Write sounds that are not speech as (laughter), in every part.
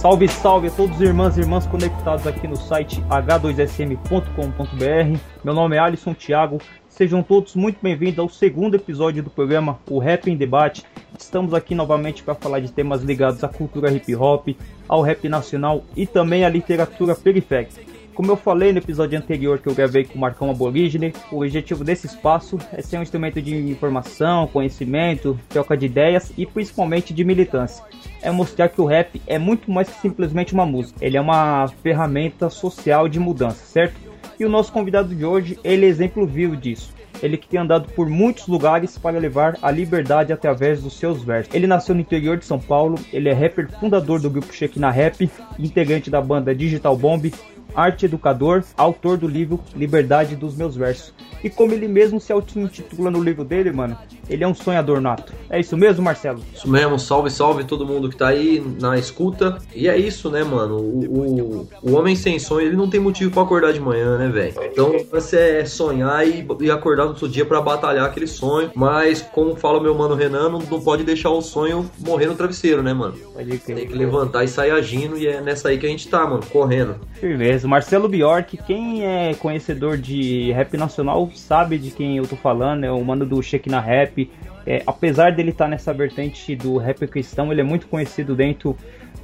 Salve, salve a todos os irmãs e irmãs conectados aqui no site h2sm.com.br. Meu nome é Alisson Thiago. Sejam todos muito bem-vindos ao segundo episódio do programa O Rap em Debate. Estamos aqui novamente para falar de temas ligados à cultura hip hop, ao rap nacional e também à literatura periférica. Como eu falei no episódio anterior que eu gravei com o Marcão Aborígene, o objetivo desse espaço é ser um instrumento de informação, conhecimento, troca de ideias e principalmente de militância. É mostrar que o rap é muito mais que simplesmente uma música. Ele é uma ferramenta social de mudança, certo? E o nosso convidado de hoje, ele é exemplo vivo disso. Ele que tem andado por muitos lugares para levar a liberdade através dos seus versos. Ele nasceu no interior de São Paulo, ele é rapper fundador do grupo Shekinah Rap, integrante da banda Digital Bomb, arte educador, autor do livro Liberdade dos Meus Versos. E como ele mesmo se auto-intitula no livro dele, mano, ele é um sonhador nato. É isso mesmo, Marcelo? Isso mesmo, salve, salve todo mundo que tá aí na escuta. E é isso, né, mano? O, o, o homem sem sonho, ele não tem motivo pra acordar de manhã, né, velho? Então você é sonhar e, e acordar no seu dia pra batalhar aquele sonho. Mas, como fala o meu mano Renan, não, não pode deixar o sonho morrer no travesseiro, né, mano? Tem que levantar e sair agindo, e é nessa aí que a gente tá, mano, correndo. Firmeza. Marcelo Bjork, quem é conhecedor de rap nacional sabe de quem eu tô falando, é o mano do Shekinah Rap. É, apesar dele estar nessa vertente do rap cristão, ele é muito conhecido dentro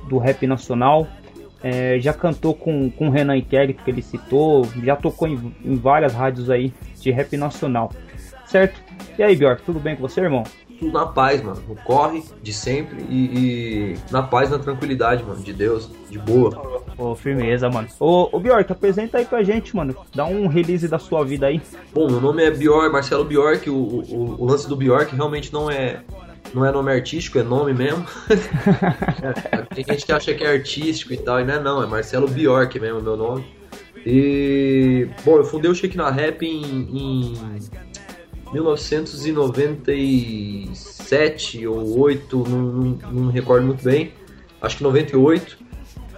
do rap nacional. É, já cantou com, com Renan Inquérito, que ele citou, já tocou em, em várias rádios aí de rap nacional. Certo? E aí, Bjork, tudo bem com você, irmão? Tudo na paz, mano. No corre de sempre e, e na paz, na tranquilidade, mano, de Deus, de boa. Ô, firmeza, mano. Ô, ô Bjork, apresenta aí pra gente, mano. Dá um release da sua vida aí. Bom, meu nome é Bjork, Marcelo Bjork. O, o, o lance do Bjork realmente não é não é nome artístico, é nome mesmo. (laughs) Tem gente que acha que é artístico e tal, e não é não, é Marcelo Bjork mesmo, meu nome. E bom, eu fundei o Shekinah Rap em, em 1997 ou 8, não, não, não me recordo muito bem. Acho que 98.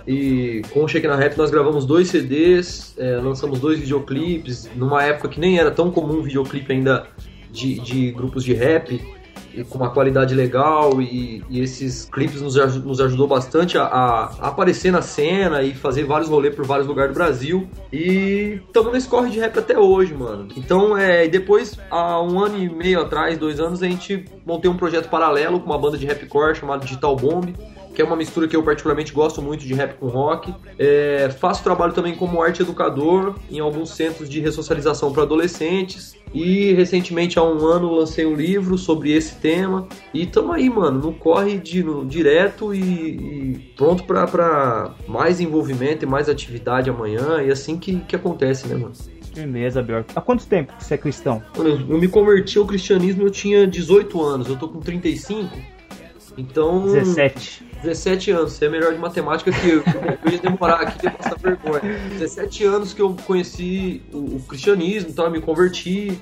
E com o Shekinah Rap nós gravamos dois CDs, é, lançamos dois videoclipes, numa época que nem era tão comum videoclipe ainda de, de grupos de rap, e com uma qualidade legal, e, e esses clipes nos, nos ajudou bastante a, a- a aparecer na cena e fazer vários rolês por vários lugares do Brasil. E estamos nesse corre de rap até hoje, mano. Então, é, e depois, há um ano e meio atrás, dois anos, a gente montei um projeto paralelo com uma banda de rapcore chamada Digital Bomb que é uma mistura que eu particularmente gosto muito de rap com rock. É, faço trabalho também como arte educador em alguns centros de ressocialização para adolescentes. E recentemente, há um ano, lancei um livro sobre esse tema. E tamo aí, mano, no corre de, no, direto e, e pronto para mais envolvimento e mais atividade amanhã. E assim que, que acontece, né, mano? Firmeza, Bjork. Há quanto tempo que você é cristão? Eu me converti ao cristianismo, eu tinha 18 anos, eu tô com 35. Então. 17. 17 anos, você é melhor de matemática que eu. Eu ia demorar aqui e passar vergonha. 17 anos que eu conheci o, o cristianismo, então me converti.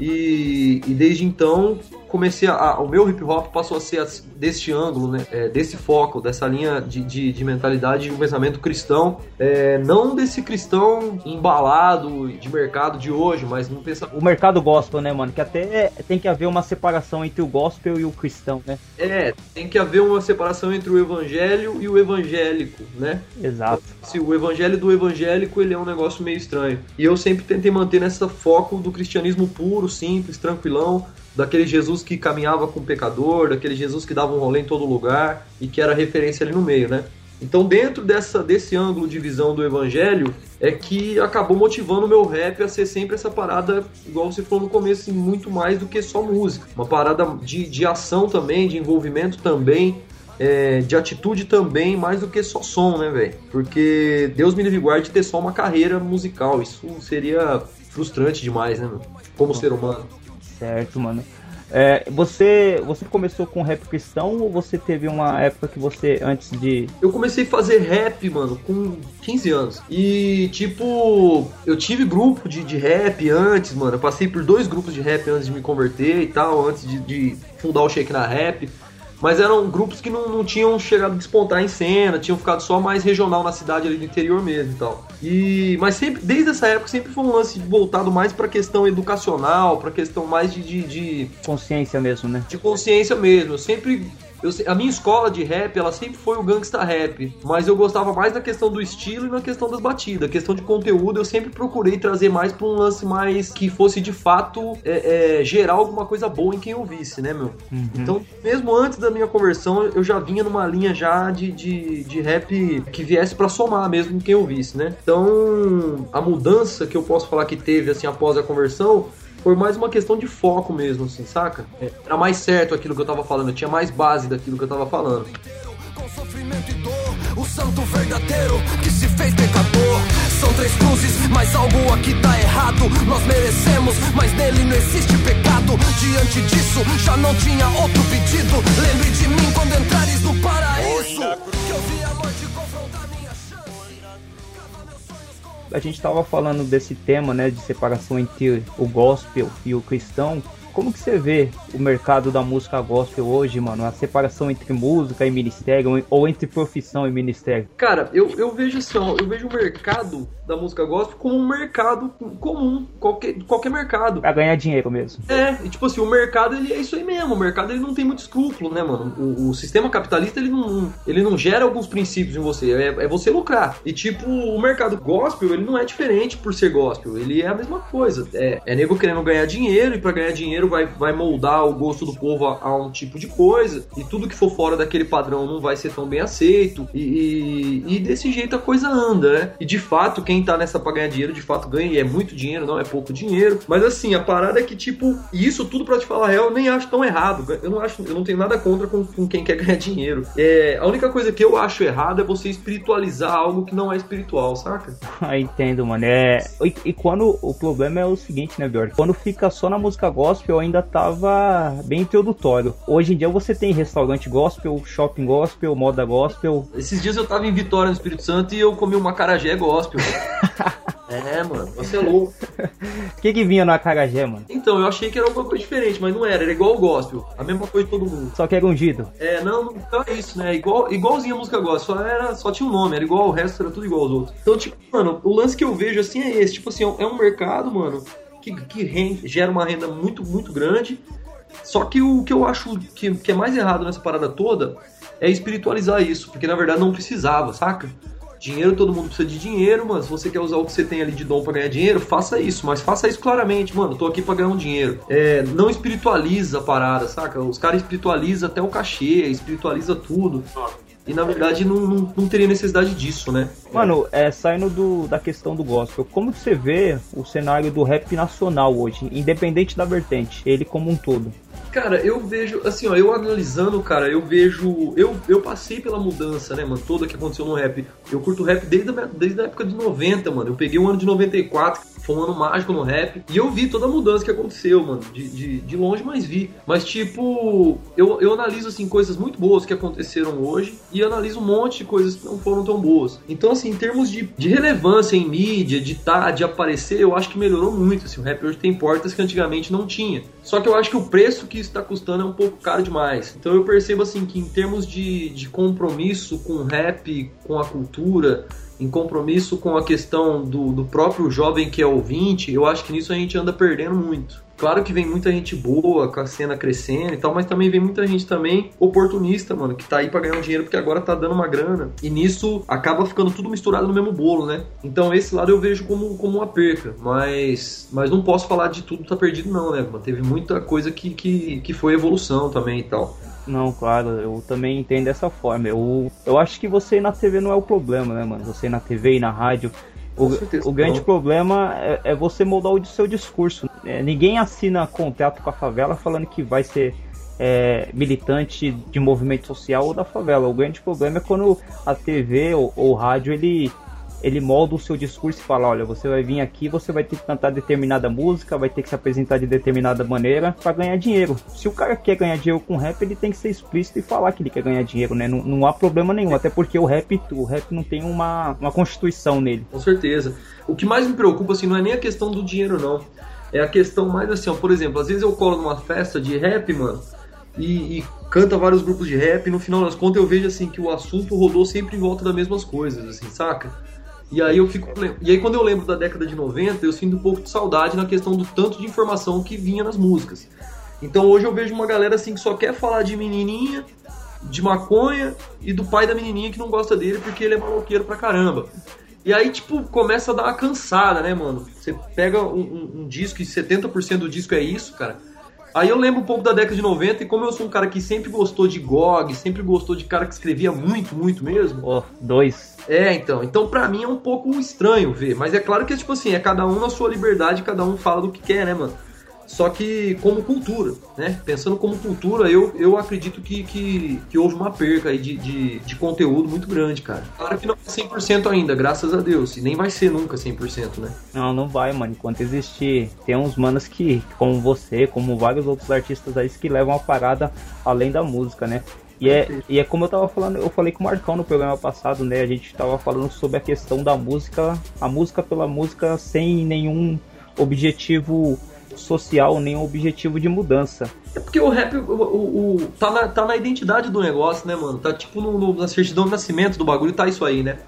E, e desde então comecei a. O meu hip hop passou a ser deste ângulo, né? É, desse foco, dessa linha de, de, de mentalidade de um pensamento cristão. É, não desse cristão embalado de mercado de hoje, mas num pensamento. O mercado gospel, né, mano? Que até tem que haver uma separação entre o gospel e o cristão, né? É, tem que haver uma separação entre o evangelho e o evangélico, né? Exato. Se o evangelho do evangélico ele é um negócio meio estranho. E eu sempre tentei manter nessa foco do cristianismo puro, simples, tranquilão, daquele Jesus que caminhava com o pecador, daquele Jesus que dava um rolê em todo lugar e que era referência ali no meio, né? Então, dentro dessa, desse ângulo de visão do evangelho, é que acabou motivando o meu rap a ser sempre essa parada, igual você falou no começo, assim, muito mais do que só música. Uma parada de, de ação também, de envolvimento também, é, de atitude também, mais do que só som, né, velho? Porque Deus me livre guarde de ter só uma carreira musical. Isso seria frustrante demais, né, mano? Como ser humano. Certo, mano. É, você, você começou com rap cristão ou você teve uma época que você, antes de. Eu comecei a fazer rap, mano, com 15 anos. E, tipo, eu tive grupo de, de rap antes, mano. Eu passei por dois grupos de rap antes de me converter e tal, antes de, de fundar o Shake na Rap. Mas eram grupos que não, não tinham chegado a despontar em cena, tinham ficado só mais regional na cidade ali do interior mesmo e tal. E, mas sempre, desde essa época, sempre foi um lance voltado mais pra questão educacional, pra questão mais de, de, de, Consciência mesmo, né? de consciência mesmo. Eu sempre. Eu a minha escola de rap, ela sempre foi o gangsta rap, mas eu gostava mais da questão do estilo e na questão das batidas. A questão de conteúdo, eu sempre procurei trazer mais pra um lance mais que fosse de fato é, é, gerar alguma coisa boa em quem ouvisse, né, meu? Então, mesmo antes da minha conversão, eu já vinha numa linha já de, de, de rap que viesse pra somar mesmo em quem ouvisse, né? Então, a mudança que eu posso falar que teve, assim, após a conversão, foi mais uma questão de foco mesmo, assim, saca? É, Era mais certo aquilo que eu tava falando, eu tinha mais base daquilo que eu tava falando. com sofrimento e dor, o santo verdadeiro que se fez pecador. São três cruzes, mas algo aqui tá errado. Nós merecemos, mas nele não existe pecado. Diante disso, já não tinha outro pedido. Lembre de mim quando entrares no paraíso. Que eu vi a A gente tava falando desse tema, né, de separação entre o gospel e o cristão. Como que você vê o mercado da música gospel hoje, mano? A separação entre música e ministério, ou entre profissão e ministério? Cara, eu, eu vejo assim, ó, eu vejo o mercado da música gospel como um mercado comum, qualquer, qualquer mercado. Pra ganhar dinheiro mesmo. É, e tipo assim, o mercado ele é isso aí mesmo. O mercado ele não tem muito escrúpulo, né, mano? O, o sistema capitalista ele não, ele não gera alguns princípios em você, é, é você lucrar. E tipo, o mercado gospel ele não é diferente por ser gospel, ele é a mesma coisa. É, é nego querendo ganhar dinheiro e pra ganhar dinheiro vai, vai moldar o gosto do povo a, a um tipo de coisa e tudo que for fora daquele padrão não vai ser tão bem aceito e, e, e desse jeito a coisa anda, né? E de fato, quem tá nessa pra ganhar dinheiro, de fato ganha e é muito dinheiro, não é pouco dinheiro. Mas assim, a parada é que, tipo, isso tudo pra te falar a real, eu nem acho tão errado. Eu não acho, eu não tenho nada contra com, com quem quer (laughs) ganhar dinheiro. É, a única coisa que eu acho errado é você espiritualizar algo que não é espiritual, saca? (laughs) Ah, entendo, mano. É... E, e quando o problema é o seguinte, né, Bjork? Quando fica só na música gospel, ainda tava bem introdutório. Hoje em dia você tem restaurante gospel, shopping gospel, moda gospel. Esses dias eu tava em Vitória, no Espírito Santo, e eu comi uma carajé gospel. (laughs) é, mano, você é louco. O que que vinha no acarajé, mano? Então, eu achei que era alguma coisa diferente, mas não era, era igual o gospel. A mesma coisa de todo mundo. Só que era ungido. É, não, então é isso, né? Igual, igualzinho a música gospel, só, era, só tinha um nome, era igual, o resto era tudo igual aos outros. Então, tipo, mano, o lance que eu vejo assim é esse, tipo assim, é um mercado, mano, que, que rende- gera uma renda muito, muito grande. Só que o que eu acho que, que é mais errado nessa parada toda é espiritualizar isso, porque na verdade não precisava, saca? Dinheiro, todo mundo precisa de dinheiro, mas se você quer usar o que você tem ali de dom pra ganhar dinheiro, faça isso, mas faça isso claramente, mano, tô aqui pra ganhar um dinheiro. É, não espiritualiza a parada, saca? Os caras espiritualizam até o cachê, espiritualiza tudo. E na verdade não, não, não teria necessidade disso, né? Mano, é, saindo do, da questão do gospel, como você vê o cenário do rap nacional hoje, independente da vertente, ele como um todo? Cara, eu vejo, assim, ó, eu analisando, cara, eu vejo. Eu, eu passei pela mudança, né, mano, toda que aconteceu no rap. Eu curto rap desde a, desde a época de 90, mano. Eu peguei o ano de 94, que foi um ano mágico no rap, e eu vi toda a mudança que aconteceu, mano. De, de, de longe, mas vi. Mas, tipo, eu, eu analiso, assim, coisas muito boas que aconteceram hoje, e analiso um monte de coisas que não foram tão boas. Então, assim, em termos de, de relevância em mídia, de tá, de aparecer, eu acho que melhorou muito. Assim, o rap hoje tem portas que antigamente não tinha. Só que eu acho que o preço que isso tá custando é um pouco caro demais. Então eu percebo assim que em termos de, de compromisso com o rap, com a cultura, em compromisso com a questão do, do próprio jovem que é ouvinte, eu acho que nisso a gente anda perdendo muito. Claro que vem muita gente boa, com a cena crescendo e tal, mas também vem muita gente também oportunista, mano, que tá aí pra ganhar um dinheiro porque agora tá dando uma grana. E nisso acaba ficando tudo misturado no mesmo bolo, né? Então esse lado eu vejo como, como uma perca, mas, mas não posso falar de tudo tá perdido não, né? Mano? Teve muita coisa que, que, que foi evolução também e tal. Não, claro, eu também entendo dessa forma. Eu, eu acho que você ir na TV não é o problema, né, mano? Você ir na TV e na rádio. O, o grande não. problema é, é você moldar o seu discurso. É, ninguém assina contrato com a favela falando que vai ser é, militante de movimento social ou da favela. O grande problema é quando a TV ou, ou o rádio ele ele molda o seu discurso e fala, olha, você vai vir aqui, você vai ter que cantar determinada música, vai ter que se apresentar de determinada maneira para ganhar dinheiro. Se o cara quer ganhar dinheiro com rap, ele tem que ser explícito e falar que ele quer ganhar dinheiro, né? Não, não há problema nenhum, até porque o rap, o rap não tem uma, uma constituição nele. Com certeza. O que mais me preocupa, assim, não é nem a questão do dinheiro, não. É a questão mais assim, ó, por exemplo, às vezes eu colo numa festa de rap, mano, e, e, canta vários grupos de rap, e no final das contas eu vejo assim que o assunto rodou sempre em volta das mesmas coisas, assim, saca? E aí eu fico. E aí quando eu lembro da década de 90, eu sinto um pouco de saudade na questão do tanto de informação que vinha nas músicas. Então hoje eu vejo uma galera assim que só quer falar de menininha, de maconha e do pai da menininha que não gosta dele porque ele é maloqueiro pra caramba. E aí, tipo, começa a dar uma cansada, né, mano? Você pega um, um, um disco e 70% do disco é isso, cara. Aí eu lembro um pouco da década de 90 e como eu sou um cara que sempre gostou de GOG, sempre gostou de cara que escrevia muito, muito mesmo. Ó, oh, dois. É, então. Então pra mim é um pouco estranho ver. Mas é claro que, tipo assim, é cada um na sua liberdade, cada um fala do que quer, né, mano? Só que como cultura, né? Pensando como cultura, eu, eu acredito que, que, que houve uma perca aí de, de, de conteúdo muito grande, cara. Claro que não é 100% ainda, graças a Deus. E nem vai ser nunca 100%, né? Não, não vai, mano. Enquanto existir, tem uns manos que, como você, como vários outros artistas aí, que levam a parada além da música, né? E é, e é como eu tava falando, eu falei com o Marcão no programa passado, né? A gente tava falando sobre a questão da música, a música pela música sem nenhum objetivo social, nem objetivo de mudança. É porque o rap o, o, o, tá, na, tá na identidade do negócio, né, mano? Tá tipo no, no, na certidão de nascimento do bagulho, tá isso aí, né?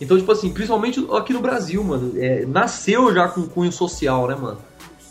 Então, tipo assim, principalmente aqui no Brasil, mano, é, nasceu já com cunho social, né, mano?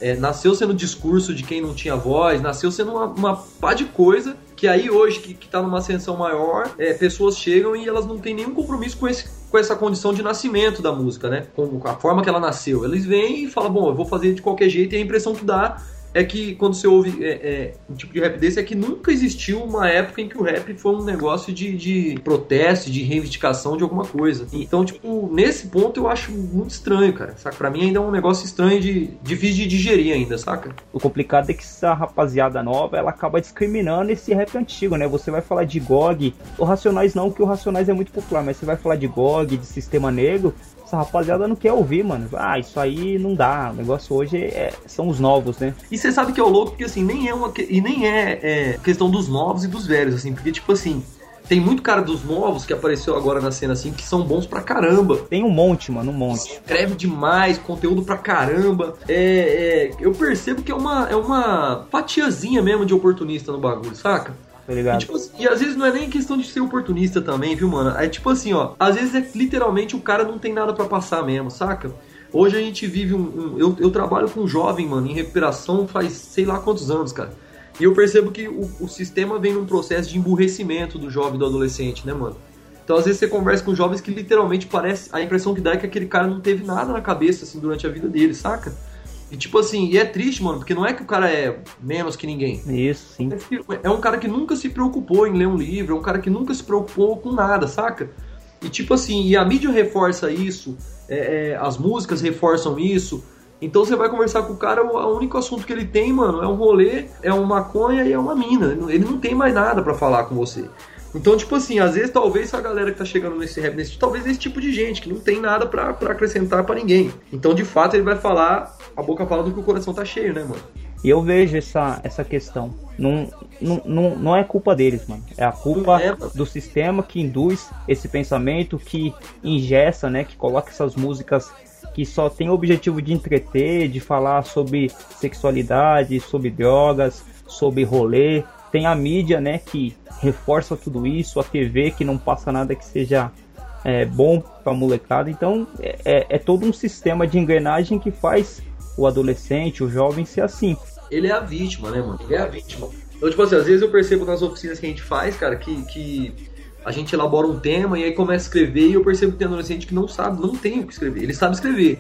É, nasceu sendo discurso de quem não tinha voz, nasceu sendo uma, uma pá de coisa que aí hoje, que, que tá numa ascensão maior, é, pessoas chegam e elas não têm nenhum compromisso com, esse, com essa condição de nascimento da música, né? Com a forma que ela nasceu. Eles vêm e falam, bom, eu vou fazer de qualquer jeito, e a impressão que dá é que quando você ouve é, é, um tipo de rap desse, é que nunca existiu uma época em que o rap foi um negócio de, de protesto, de reivindicação de alguma coisa. Então, tipo, nesse ponto eu acho muito estranho, cara. Saca? Pra mim ainda é um negócio estranho de difícil de digerir ainda, saca? O complicado é que essa rapaziada nova, ela acaba discriminando esse rap antigo, né? Você vai falar de GOG, o Racionais não, que o Racionais é muito popular, mas você vai falar de GOG, de Sistema Negro, essa rapaziada não quer ouvir, mano. Ah, isso aí não dá. O negócio hoje é, são os novos, né? E você sabe que é o louco, porque assim, nem é uma. E nem é, é questão dos novos e dos velhos, assim, porque, tipo assim. Tem muito cara dos novos que apareceu agora na cena assim, que são bons pra caramba. Tem um monte, mano, um monte. Escreve demais, conteúdo pra caramba. É, é, eu percebo que é uma, é uma fatiazinha mesmo de oportunista no bagulho, saca? Tá ligado? E, tipo, assim, e às vezes não é nem questão de ser oportunista também, viu, mano? É tipo assim, ó. Às vezes é literalmente o cara não tem nada para passar mesmo, saca? Hoje a gente vive um. um eu, eu trabalho com um jovem, mano, em recuperação faz sei lá quantos anos, cara. E eu percebo que o, o sistema vem num processo de emburrecimento do jovem do adolescente, né, mano? Então, às vezes, você conversa com jovens que literalmente parece. A impressão que dá é que aquele cara não teve nada na cabeça, assim, durante a vida dele, saca? E tipo assim, e é triste, mano, porque não é que o cara é menos que ninguém. Isso, sim. É um cara que nunca se preocupou em ler um livro, é um cara que nunca se preocupou com nada, saca? E tipo assim, e a mídia reforça isso, é, é, as músicas reforçam isso. Então você vai conversar com o cara, o único assunto que ele tem, mano, é um rolê, é uma maconha e é uma mina. Ele não tem mais nada para falar com você. Então, tipo assim, às vezes talvez a galera que tá chegando nesse rap, nesse, talvez esse tipo de gente que não tem nada para acrescentar para ninguém. Então, de fato, ele vai falar a boca fala do que o coração tá cheio, né, mano? E eu vejo essa, essa questão. Não, não, não, não é culpa deles, mano. É a culpa é, do sistema que induz esse pensamento, que ingessa, né? Que coloca essas músicas que só tem o objetivo de entreter, de falar sobre sexualidade, sobre drogas, sobre rolê. Tem a mídia, né? Que reforça tudo isso, a TV que não passa nada que seja é, bom pra molecada. Então é, é, é todo um sistema de engrenagem que faz o adolescente, o jovem ser assim. Ele é a vítima, né, mano? Ele é a vítima. Então, tipo assim, às vezes eu percebo nas oficinas que a gente faz, cara, que, que a gente elabora um tema e aí começa a escrever e eu percebo que tem adolescente que não sabe, não tem o que escrever. Ele sabe escrever.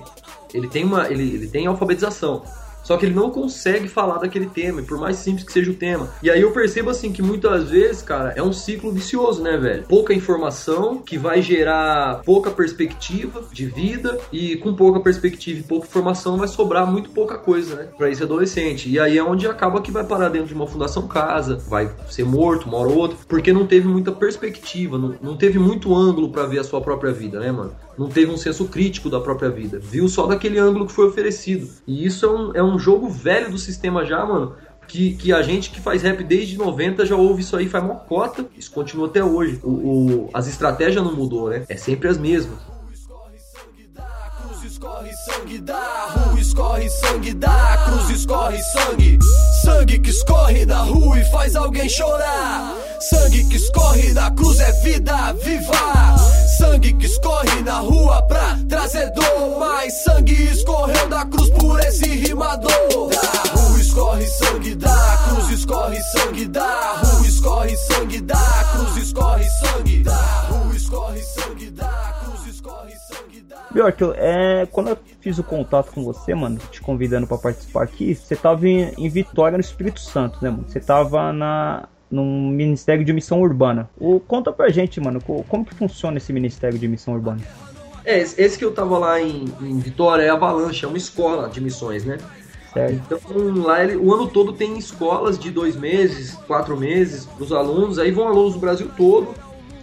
Ele tem uma. Ele, ele tem alfabetização. Só que ele não consegue falar daquele tema, por mais simples que seja o tema. E aí eu percebo assim que muitas vezes, cara, é um ciclo vicioso, né, velho? Pouca informação que vai gerar pouca perspectiva de vida e com pouca perspectiva e pouca informação vai sobrar muito pouca coisa, né, para esse adolescente. E aí é onde acaba que vai parar dentro de uma fundação casa, vai ser morto uma hora ou porque não teve muita perspectiva, não, não teve muito ângulo para ver a sua própria vida, né, mano? Não teve um senso crítico da própria vida, viu só daquele ângulo que foi oferecido. E isso é um, é um jogo velho do sistema já, mano, que, que a gente que faz rap desde 90 já ouve isso aí, faz mocota, isso continua até hoje. O, o, as estratégias não mudou, né? É sempre as mesmas. Escorre sangue da rua, escorre sangue da cruz, escorre sangue. Sangue que escorre da rua e faz alguém chorar. Sangue que escorre da cruz é vida viva. Sangue que escorre na rua pra trazer dor. Mas sangue escorreu da cruz por esse rimador. Da rua escorre sangue da cruz, escorre sangue da rua, escorre sangue da cruz, escorre sangue da rua, escorre sangue da cruz, escorre sangue da Bjork, é, quando eu fiz o contato com você, mano, te convidando pra participar aqui, você tava em, em Vitória, no Espírito Santo, né, mano? Você tava na, num Ministério de Missão Urbana. O, conta pra gente, mano, co- como que funciona esse Ministério de Missão Urbana? É, esse esse que eu tava lá em, em Vitória é Avalanche, é uma escola de missões, né? Certo? Então lá ele, o ano todo tem escolas de dois meses, quatro meses para os alunos. Aí vão alunos do Brasil todo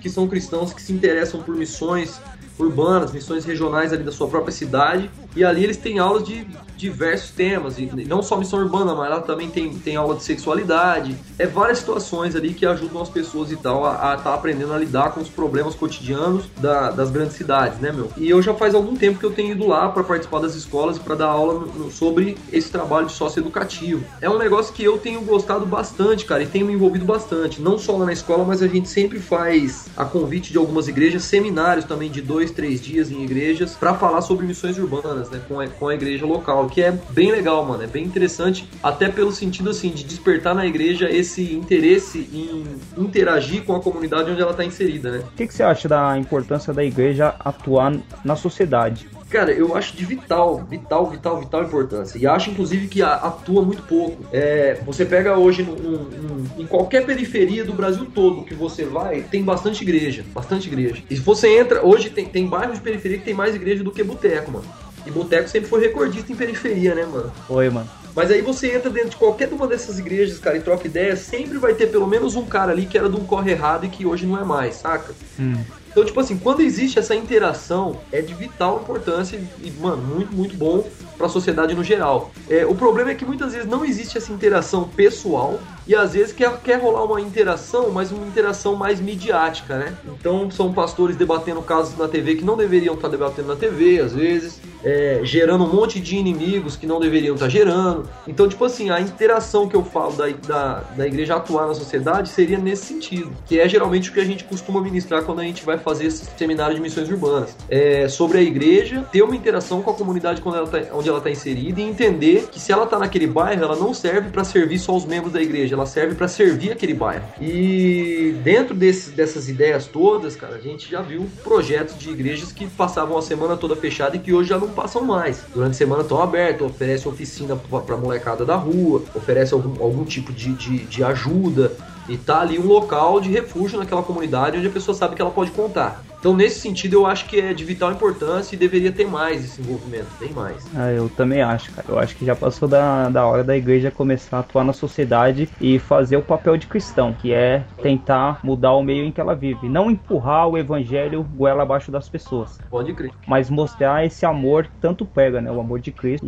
que são cristãos que se interessam por missões urbanas, missões regionais ali da sua própria cidade. E ali eles têm aulas de diversos temas, e não só missão urbana, mas lá também tem, tem aula de sexualidade. É várias situações ali que ajudam as pessoas e tal a estar aprendendo a lidar com os problemas cotidianos da- das grandes cidades, né, meu? E eu já faz algum tempo que eu tenho ido lá para participar das escolas e para dar aula no- sobre esse trabalho de socioeducativo. É um negócio que eu tenho gostado bastante, cara, e tenho me envolvido bastante. Não só lá na escola, mas a gente sempre faz a convite de algumas igrejas, seminários também de dois, três dias em igrejas, para falar sobre missões urbanas, né, com a, com a igreja local, que é bem legal, mano, é bem interessante, até pelo sentido, assim, de despertar na igreja esse interesse em interagir com a comunidade onde ela tá inserida, né. O que, que você acha da importância da igreja atuar na sociedade? Cara, eu acho de vital, vital, vital, vital importância. E acho, inclusive, que atua muito pouco. É, você pega hoje num- num- num- em qualquer periferia do Brasil todo que você vai, tem bastante igreja. Bastante igreja. E se você entra, hoje tem, tem bairros de periferia que tem mais igreja do que boteco, mano. E boteco sempre foi recordista em periferia, né, mano? Oi, mano. Mas aí você entra dentro de qualquer uma dessas igrejas, cara, e troca ideia, sempre vai ter pelo menos um cara ali que era de um corre errado e que hoje não é mais, saca? Hum. Então, tipo assim, quando existe essa interação, é de vital importância e, mano, muito, muito bom pra sociedade no geral. É, o problema é que muitas vezes não existe essa interação pessoal e às vezes quer, quer rolar uma interação, mas uma interação mais midiática, né? Então, são pastores debatendo casos na TV que não deveriam estar debatendo na TV, às vezes, é, gerando um monte de inimigos que não deveriam estar gerando. Então, tipo assim, a interação que eu falo da, da, da igreja atuar na sociedade seria nesse sentido, que é geralmente o que a gente costuma ministrar quando a gente vai fazer esse seminário de missões urbanas. É sobre a igreja ter uma interação com a comunidade ela tá, onde ela está inserida e entender que se ela está naquele bairro, ela não serve para servir só os membros da igreja, ela serve para servir aquele bairro. E dentro desse, dessas ideias todas, cara, a gente já viu projetos de igrejas que passavam a semana toda fechada e que hoje já não passam mais. Durante a semana estão abertos, oferece oficina para molecada da rua, oferece algum, algum tipo de, de, de ajuda e tá ali um local de refúgio naquela comunidade onde a pessoa sabe que ela pode contar. Então, nesse sentido, eu acho que é de vital importância e deveria ter mais esse envolvimento, bem mais. Ah, eu também acho, cara. Eu acho que já passou da, da hora da igreja começar a atuar na sociedade e fazer o papel de cristão, que é tentar mudar o meio em que ela vive. Não empurrar o evangelho goela abaixo das pessoas, Pode crer. mas mostrar esse amor que tanto pega, né? O amor de Cristo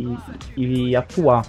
e, e atuar.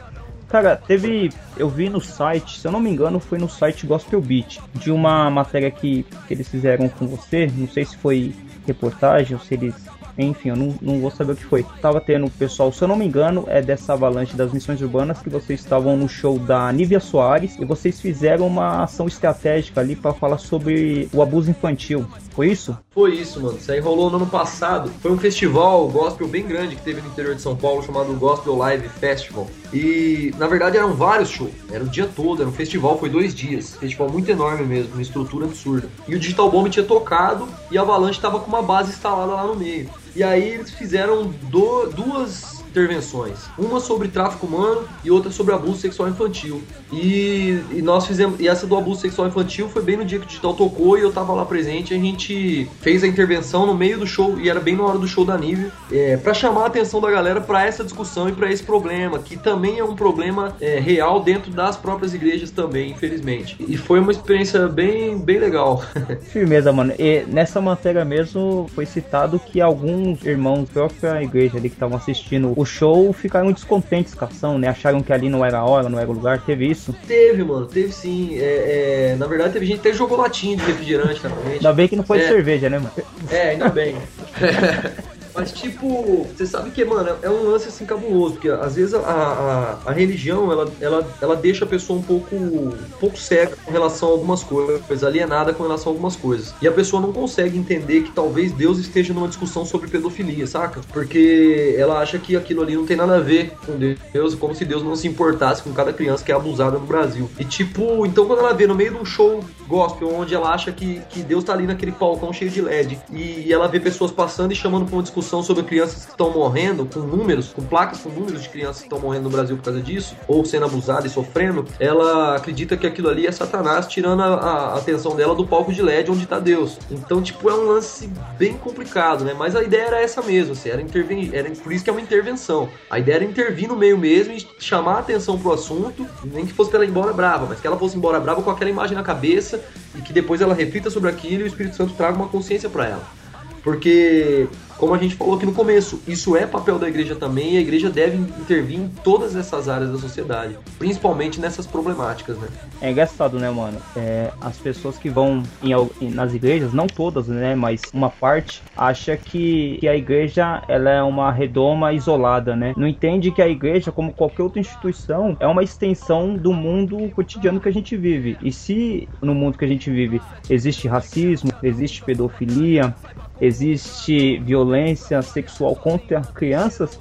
Cara, teve. Eu vi no site, se eu não me engano, foi no site Gospel Beat, de uma matéria que, que eles fizeram com você. Não sei se foi reportagem ou se eles. Enfim, eu não, não vou saber o que foi. Tava tendo pessoal, se eu não me engano, é dessa avalanche das missões urbanas que vocês estavam no show da Nívia Soares e vocês fizeram uma ação estratégica ali para falar sobre o abuso infantil. Foi isso? Foi isso, mano. Isso aí rolou no ano passado. Foi um festival gospel bem grande que teve no interior de São Paulo chamado Gospel Live Festival. E na verdade eram vários shows. Era o dia todo, era um festival, foi dois dias. Festival muito enorme mesmo, uma estrutura absurda. E o Digital Bomb tinha tocado e a Avalanche tava com uma base instalada lá no meio. E aí eles fizeram do- duas intervenções. Uma sobre tráfico humano e outra sobre abuso sexual infantil. E, e nós fizemos. E essa do abuso sexual infantil foi bem no dia que o Digital tocou e eu tava lá presente. A gente fez a intervenção no meio do show, e era bem na hora do show da Nível, é, para chamar a atenção da galera para essa discussão e para esse problema, que também é um problema é, real dentro das próprias igrejas também, infelizmente. E foi uma experiência bem, bem legal. (laughs) Firmeza, mano. E nessa matéria mesmo foi citado que alguns irmãos da própria igreja ali que estavam assistindo o show ficaram descontentes com a ação, né? Acharam que ali não era a hora, não era o lugar. Teve isso? Teve, mano, teve sim. É, é, na verdade, teve gente que até jogou latinha de refrigerante (laughs) na frente. Ainda bem que não foi de É. cerveja, né, mano? É, ainda bem. (laughs) Mas, tipo, você sabe que, mano, é um lance assim cabuloso, porque às vezes a, a, a religião ela, ela, ela deixa a pessoa um pouco, um pouco cega com relação a algumas coisas, alienada com relação a algumas coisas. E a pessoa não consegue entender que talvez Deus esteja numa discussão sobre pedofilia, saca? Porque ela acha que aquilo ali não tem nada a ver com Deus, como se Deus não se importasse com cada criança que é abusada no Brasil. E, tipo, então quando ela vê no meio de um show gospel, onde ela acha que, que Deus tá ali naquele palcão cheio de LED, e, e ela vê pessoas passando e chamando pra uma discussão sobre crianças que estão morrendo, com números, com placas com números de crianças que estão morrendo no Brasil por causa disso, ou sendo abusadas e sofrendo, ela acredita que aquilo ali é Satanás tirando a, a atenção dela do palco de LED onde tá Deus. Então, tipo, é um lance bem complicado, né? Mas a ideia era essa mesmo, assim, era intervir, era por isso que é uma intervenção. A ideia era intervir no meio mesmo e chamar a atenção pro assunto, nem que fosse pra ela ir embora brava, mas que ela fosse embora brava com aquela imagem na cabeça e que depois ela reflita sobre aquilo e o Espírito Santo traga uma consciência pra ela. Porque, como a gente falou aqui no começo, isso é papel da igreja também e a igreja deve intervir em todas essas áreas da sociedade, principalmente nessas problemáticas, né? É engraçado, né, mano? É, as pessoas que vão em, nas igrejas, não todas, né, mas uma parte, acha que, que a igreja ela é uma redoma isolada, né? Não entende que a igreja, como qualquer outra instituição, é uma extensão do mundo cotidiano que a gente vive. E se no mundo que a gente vive existe racismo, existe pedofilia, existe violência sexual contra crianças,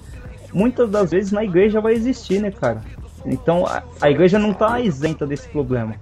muitas das vezes na igreja vai existir, né, cara? Então a, a igreja não tá isenta desse problema.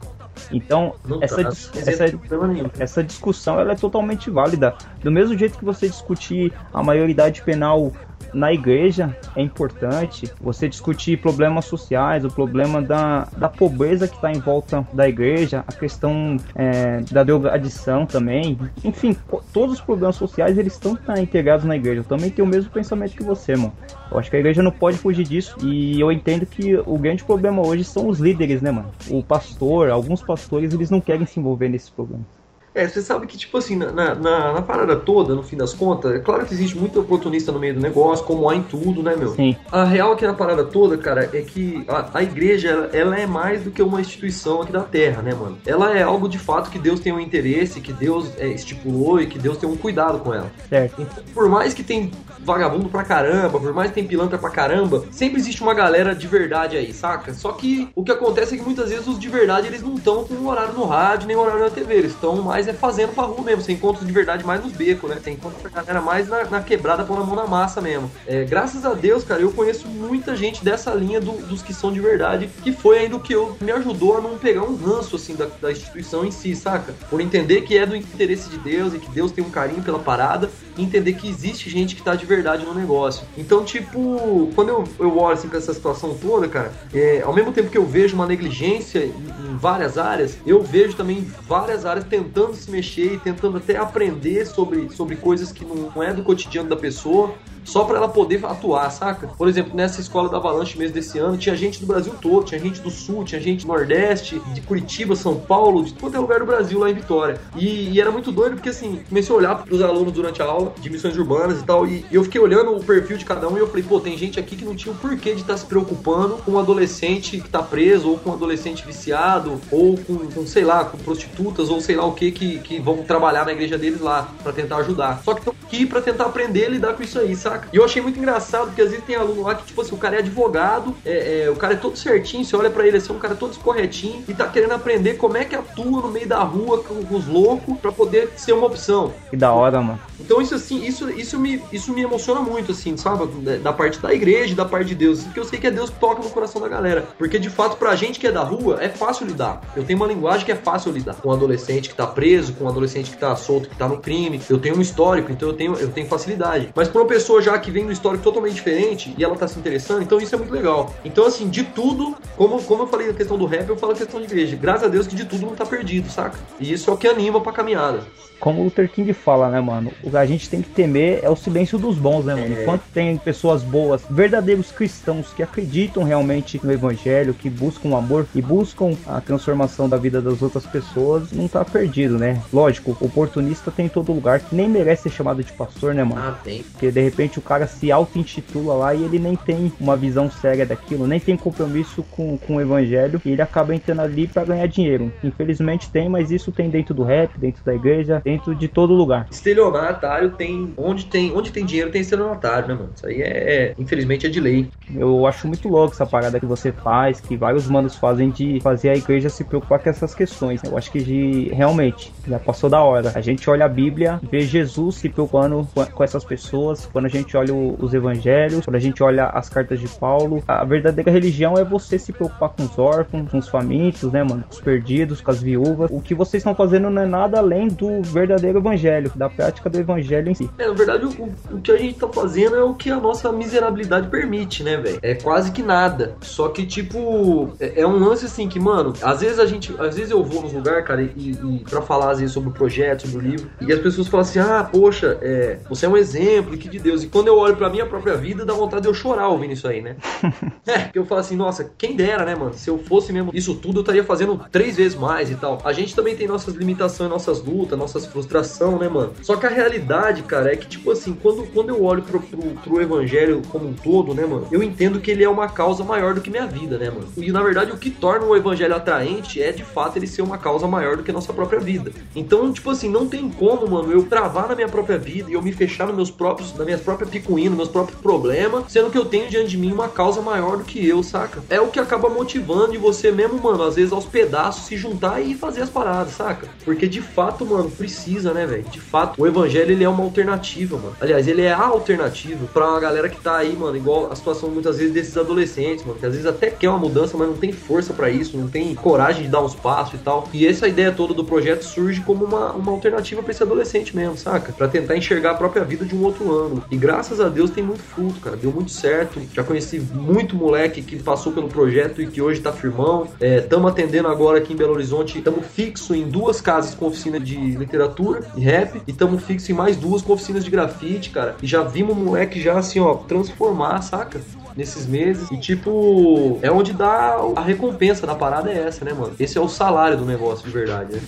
Então essa, tá essa, nenhum. essa discussão ela é totalmente válida. Do mesmo jeito que você discutir a maioridade penal na igreja é importante, você discutir problemas sociais, o problema da, da pobreza que está em volta da igreja, a questão é, da drogadição também, enfim, todos os problemas sociais eles estão tá, integrados na igreja. Eu também tenho o mesmo pensamento que você, mano. Eu acho que a igreja não pode fugir disso e eu entendo que o grande problema hoje são os líderes, né, mano? O pastor, alguns pastores, eles não querem se envolver nesse problema. É, você sabe que, tipo assim, na, na, na- parada toda, no fim das contas, é claro que existe muito oportunista no meio do negócio, como há em tudo, né, meu? Sim. A real aqui na parada toda, cara, é que a, a igreja, ela, ela é mais do que uma instituição aqui da Terra, né, mano? Ela é algo de fato que Deus tem um interesse, que Deus é, estipulou e que Deus tem um cuidado com ela. Certo. Então, por mais que tem vagabundo pra caramba, por mais que tem pilantra pra caramba, sempre existe uma galera de verdade aí, saca? Só que o que acontece é que muitas vezes os de verdade eles não estão com um horário no rádio nem um horário na TV, eles estão mais é fazendo pra rua mesmo. Você encontra de verdade mais nos becos, né? Você encontra a galera mais na, na quebrada, pondo a mão na massa mesmo. É, graças a Deus, cara, eu conheço muita gente dessa linha do- dos que são de verdade, que foi ainda o que eu, me ajudou a não pegar um ranço assim da, da instituição em si, saca? Por entender que é do interesse de Deus e que Deus tem um carinho pela parada entender que existe gente que tá de verdade no negócio. Então, tipo, quando eu, eu olho assim pra essa situação toda, cara, é, ao mesmo tempo que eu vejo uma negligência em, em várias áreas, eu vejo também várias áreas tentando se mexer e tentando até aprender sobre, sobre coisas que não, não é do cotidiano da pessoa. Só pra ela poder atuar, saca? Por exemplo, nessa escola da Avalanche mesmo desse ano, tinha gente do Brasil todo, tinha gente do Sul, tinha gente do Nordeste, de Curitiba, São Paulo, de todo lugar do Brasil lá em Vitória. E, e era muito doido porque assim, comecei a olhar pros alunos durante a aula de missões urbanas e tal, e eu fiquei olhando o perfil de cada um e eu falei, pô, tem gente aqui que não tinha o porquê de estar se preocupando com um adolescente que tá preso, ou com um adolescente viciado, ou com, com, sei lá, com prostitutas, ou sei lá o que que, que vão trabalhar na igreja deles lá pra tentar ajudar. Só que estão aqui pra tentar aprender a lidar com isso aí, saca? E eu achei muito engraçado, porque às vezes tem aluno lá que, tipo assim, o cara é advogado, é, é, o cara é todo certinho, você olha pra ele assim, um cara todo corretinho, e tá querendo aprender como é que atua no meio da rua com, com os loucos pra poder ser uma opção. Que da hora, mano. Então isso assim, isso, isso, me, isso me emociona muito, assim, sabe? Da, parte da igreja, da parte de Deus. Porque eu sei que é Deus que toca no coração da galera. Porque de fato, pra gente que é da rua, é fácil lidar. Eu tenho uma linguagem que é fácil lidar. Com um adolescente que tá preso, com um adolescente que tá solto, que tá no crime. Eu tenho um histórico, então eu tenho, eu tenho facilidade. Mas pra uma pessoa já que vem do histórico totalmente diferente e ela tá se interessando, então isso é muito legal. Então, assim, de tudo, como, como eu falei na questão do rap, eu falo a questão de igreja. Graças a Deus que de tudo não tá perdido, saca? E isso é o que anima pra caminhada. Como o Luther King fala, né, mano? O que a gente tem que temer é o silêncio dos bons, né, mano? É. Enquanto tem pessoas boas, verdadeiros cristãos que acreditam realmente no evangelho, que buscam o amor e buscam a transformação da vida das outras pessoas, não tá perdido, né? Lógico, oportunista tem em todo lugar que nem merece ser chamado de pastor, né, mano? Ah, tem. Porque de repente o cara se auto-intitula lá e ele nem tem uma visão séria daquilo, nem tem compromisso com, com o evangelho e ele acaba entrando ali pra ganhar dinheiro. Infelizmente tem, mas isso tem dentro do rap, dentro da igreja, dentro de todo lugar. Estelionatário tem. Onde tem, onde tem dinheiro tem estelionatário, né, mano? Isso aí é. é- Infelizmente é de lei. Eu acho muito louco essa parada que você faz, que vários manos fazem de fazer a igreja se preocupar com essas questões. Eu acho que de, realmente já passou da hora. A gente olha a Bíblia, vê Jesus se preocupando com, com essas pessoas. Quando a gente olha o- os evangelhos, quando a gente olha as cartas de Paulo, a verdadeira religião é você se preocupar com os órfãos, com os famintos, né, mano? Com os perdidos, com as viúvas. O que vocês estão fazendo não é nada além do verdadeiro evangelho, da prática do evangelho em si. É, na verdade, o, o que a gente tá fazendo é o que a nossa miserabilidade permite, né, velho? É quase que nada. Só que, tipo, é, é um lance assim que, mano, às vezes a gente. Às vezes eu vou nos lugares, cara, e, e pra falar às vezes sobre o projeto, sobre o livro, e as pessoas falam assim, ah, poxa, é, você é um exemplo, que de Deus. E quando eu olho pra minha própria vida, dá vontade de eu chorar ouvindo isso aí, né? (laughs) É, porque eu falo assim, nossa, quem dera, né, mano? Se eu fosse mesmo isso tudo, eu estaria fazendo três vezes mais e tal. A gente também tem nossas limitações, nossas lutas, nossas frustrações, né, mano? Só que a realidade, cara, é que, tipo assim, quando, quando eu olho pro, pro, pro evangelho como um todo, né, mano? Eu entendo que ele é uma causa maior do que minha vida, né, mano? E, na verdade, o que torna o evangelho atraente é, de fato, ele ser uma causa maior do que a nossa própria vida. Então, tipo assim, não tem como, mano, eu travar na minha própria vida e eu me fechar nos meus próprios, na minha própria picuinha, meus próprios problemas, sendo que eu tenho diante de mim uma causa maior do que eu, saca? É o que acaba motivando de você mesmo, mano, às vezes aos pedaços se juntar e fazer as paradas, saca? Porque de fato, mano, precisa, né, velho? De fato, o evangelho ele é uma alternativa, mano. Aliás, ele é a alternativa pra uma galera que tá aí, mano, igual a situação muitas vezes desses adolescentes, mano, que às vezes até quer uma mudança, mas não tem força pra isso, não tem coragem de dar uns passos e tal. E essa ideia toda do projeto surge como uma, uma alternativa pra esse adolescente mesmo, saca? Pra tentar enxergar a própria vida de um outro ângulo. E graças a Deus tem muito fruto, cara. Deu muito certo. Já conheci muito moleque que passou pelo projeto e que hoje tá firmão. Estamos atendendo agora aqui em Belo Horizonte. Estamos fixo em duas casas com oficina de literatura e rap. E estamos fixo em mais duas com oficinas de grafite, cara. E já vimos moleque já assim, ó, transformar, saca? Nesses meses. E tipo, é onde dá a recompensa da parada é essa, né, mano? Esse é o salário do negócio de verdade, né?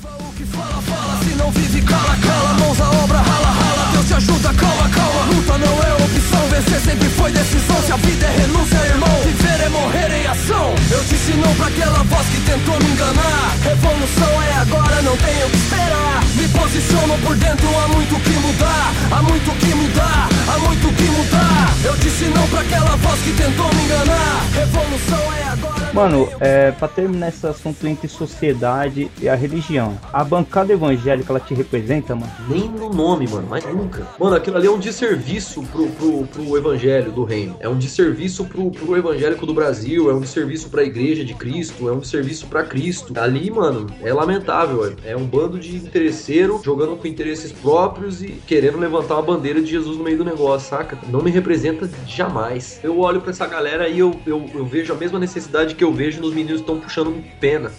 Luta não é opção, vencer sempre foi decisão. Se a vida é renúncia, irmão, viver é morrer em ação. Eu disse não pra aquela voz que tentou me enganar. Revolução é agora, não tenho que esperar. Me posiciono por dentro, há muito que mudar. Há muito que mudar, há muito que mudar. Eu disse não pra aquela voz que tentou me enganar. Revolução é agora. Mano, é, pra terminar esse assunto entre sociedade e a religião, a bancada evangélica ela te representa, mano? Nem no nome, mano, mas nunca. Mano, aquilo ali é um desserviço pro, pro, pro evangelho do reino. É um desserviço pro, pro evangélico do Brasil, é um desserviço pra igreja de Cristo, é um desserviço pra Cristo. Ali, mano, é lamentável. É, é um bando de interesseiro jogando com interesses próprios e querendo levantar uma bandeira de Jesus no meio do negócio, saca? Não me representa jamais. Eu olho pra essa galera e eu, eu, eu vejo a mesma necessidade que eu vejo nos meninos que estão puxando pena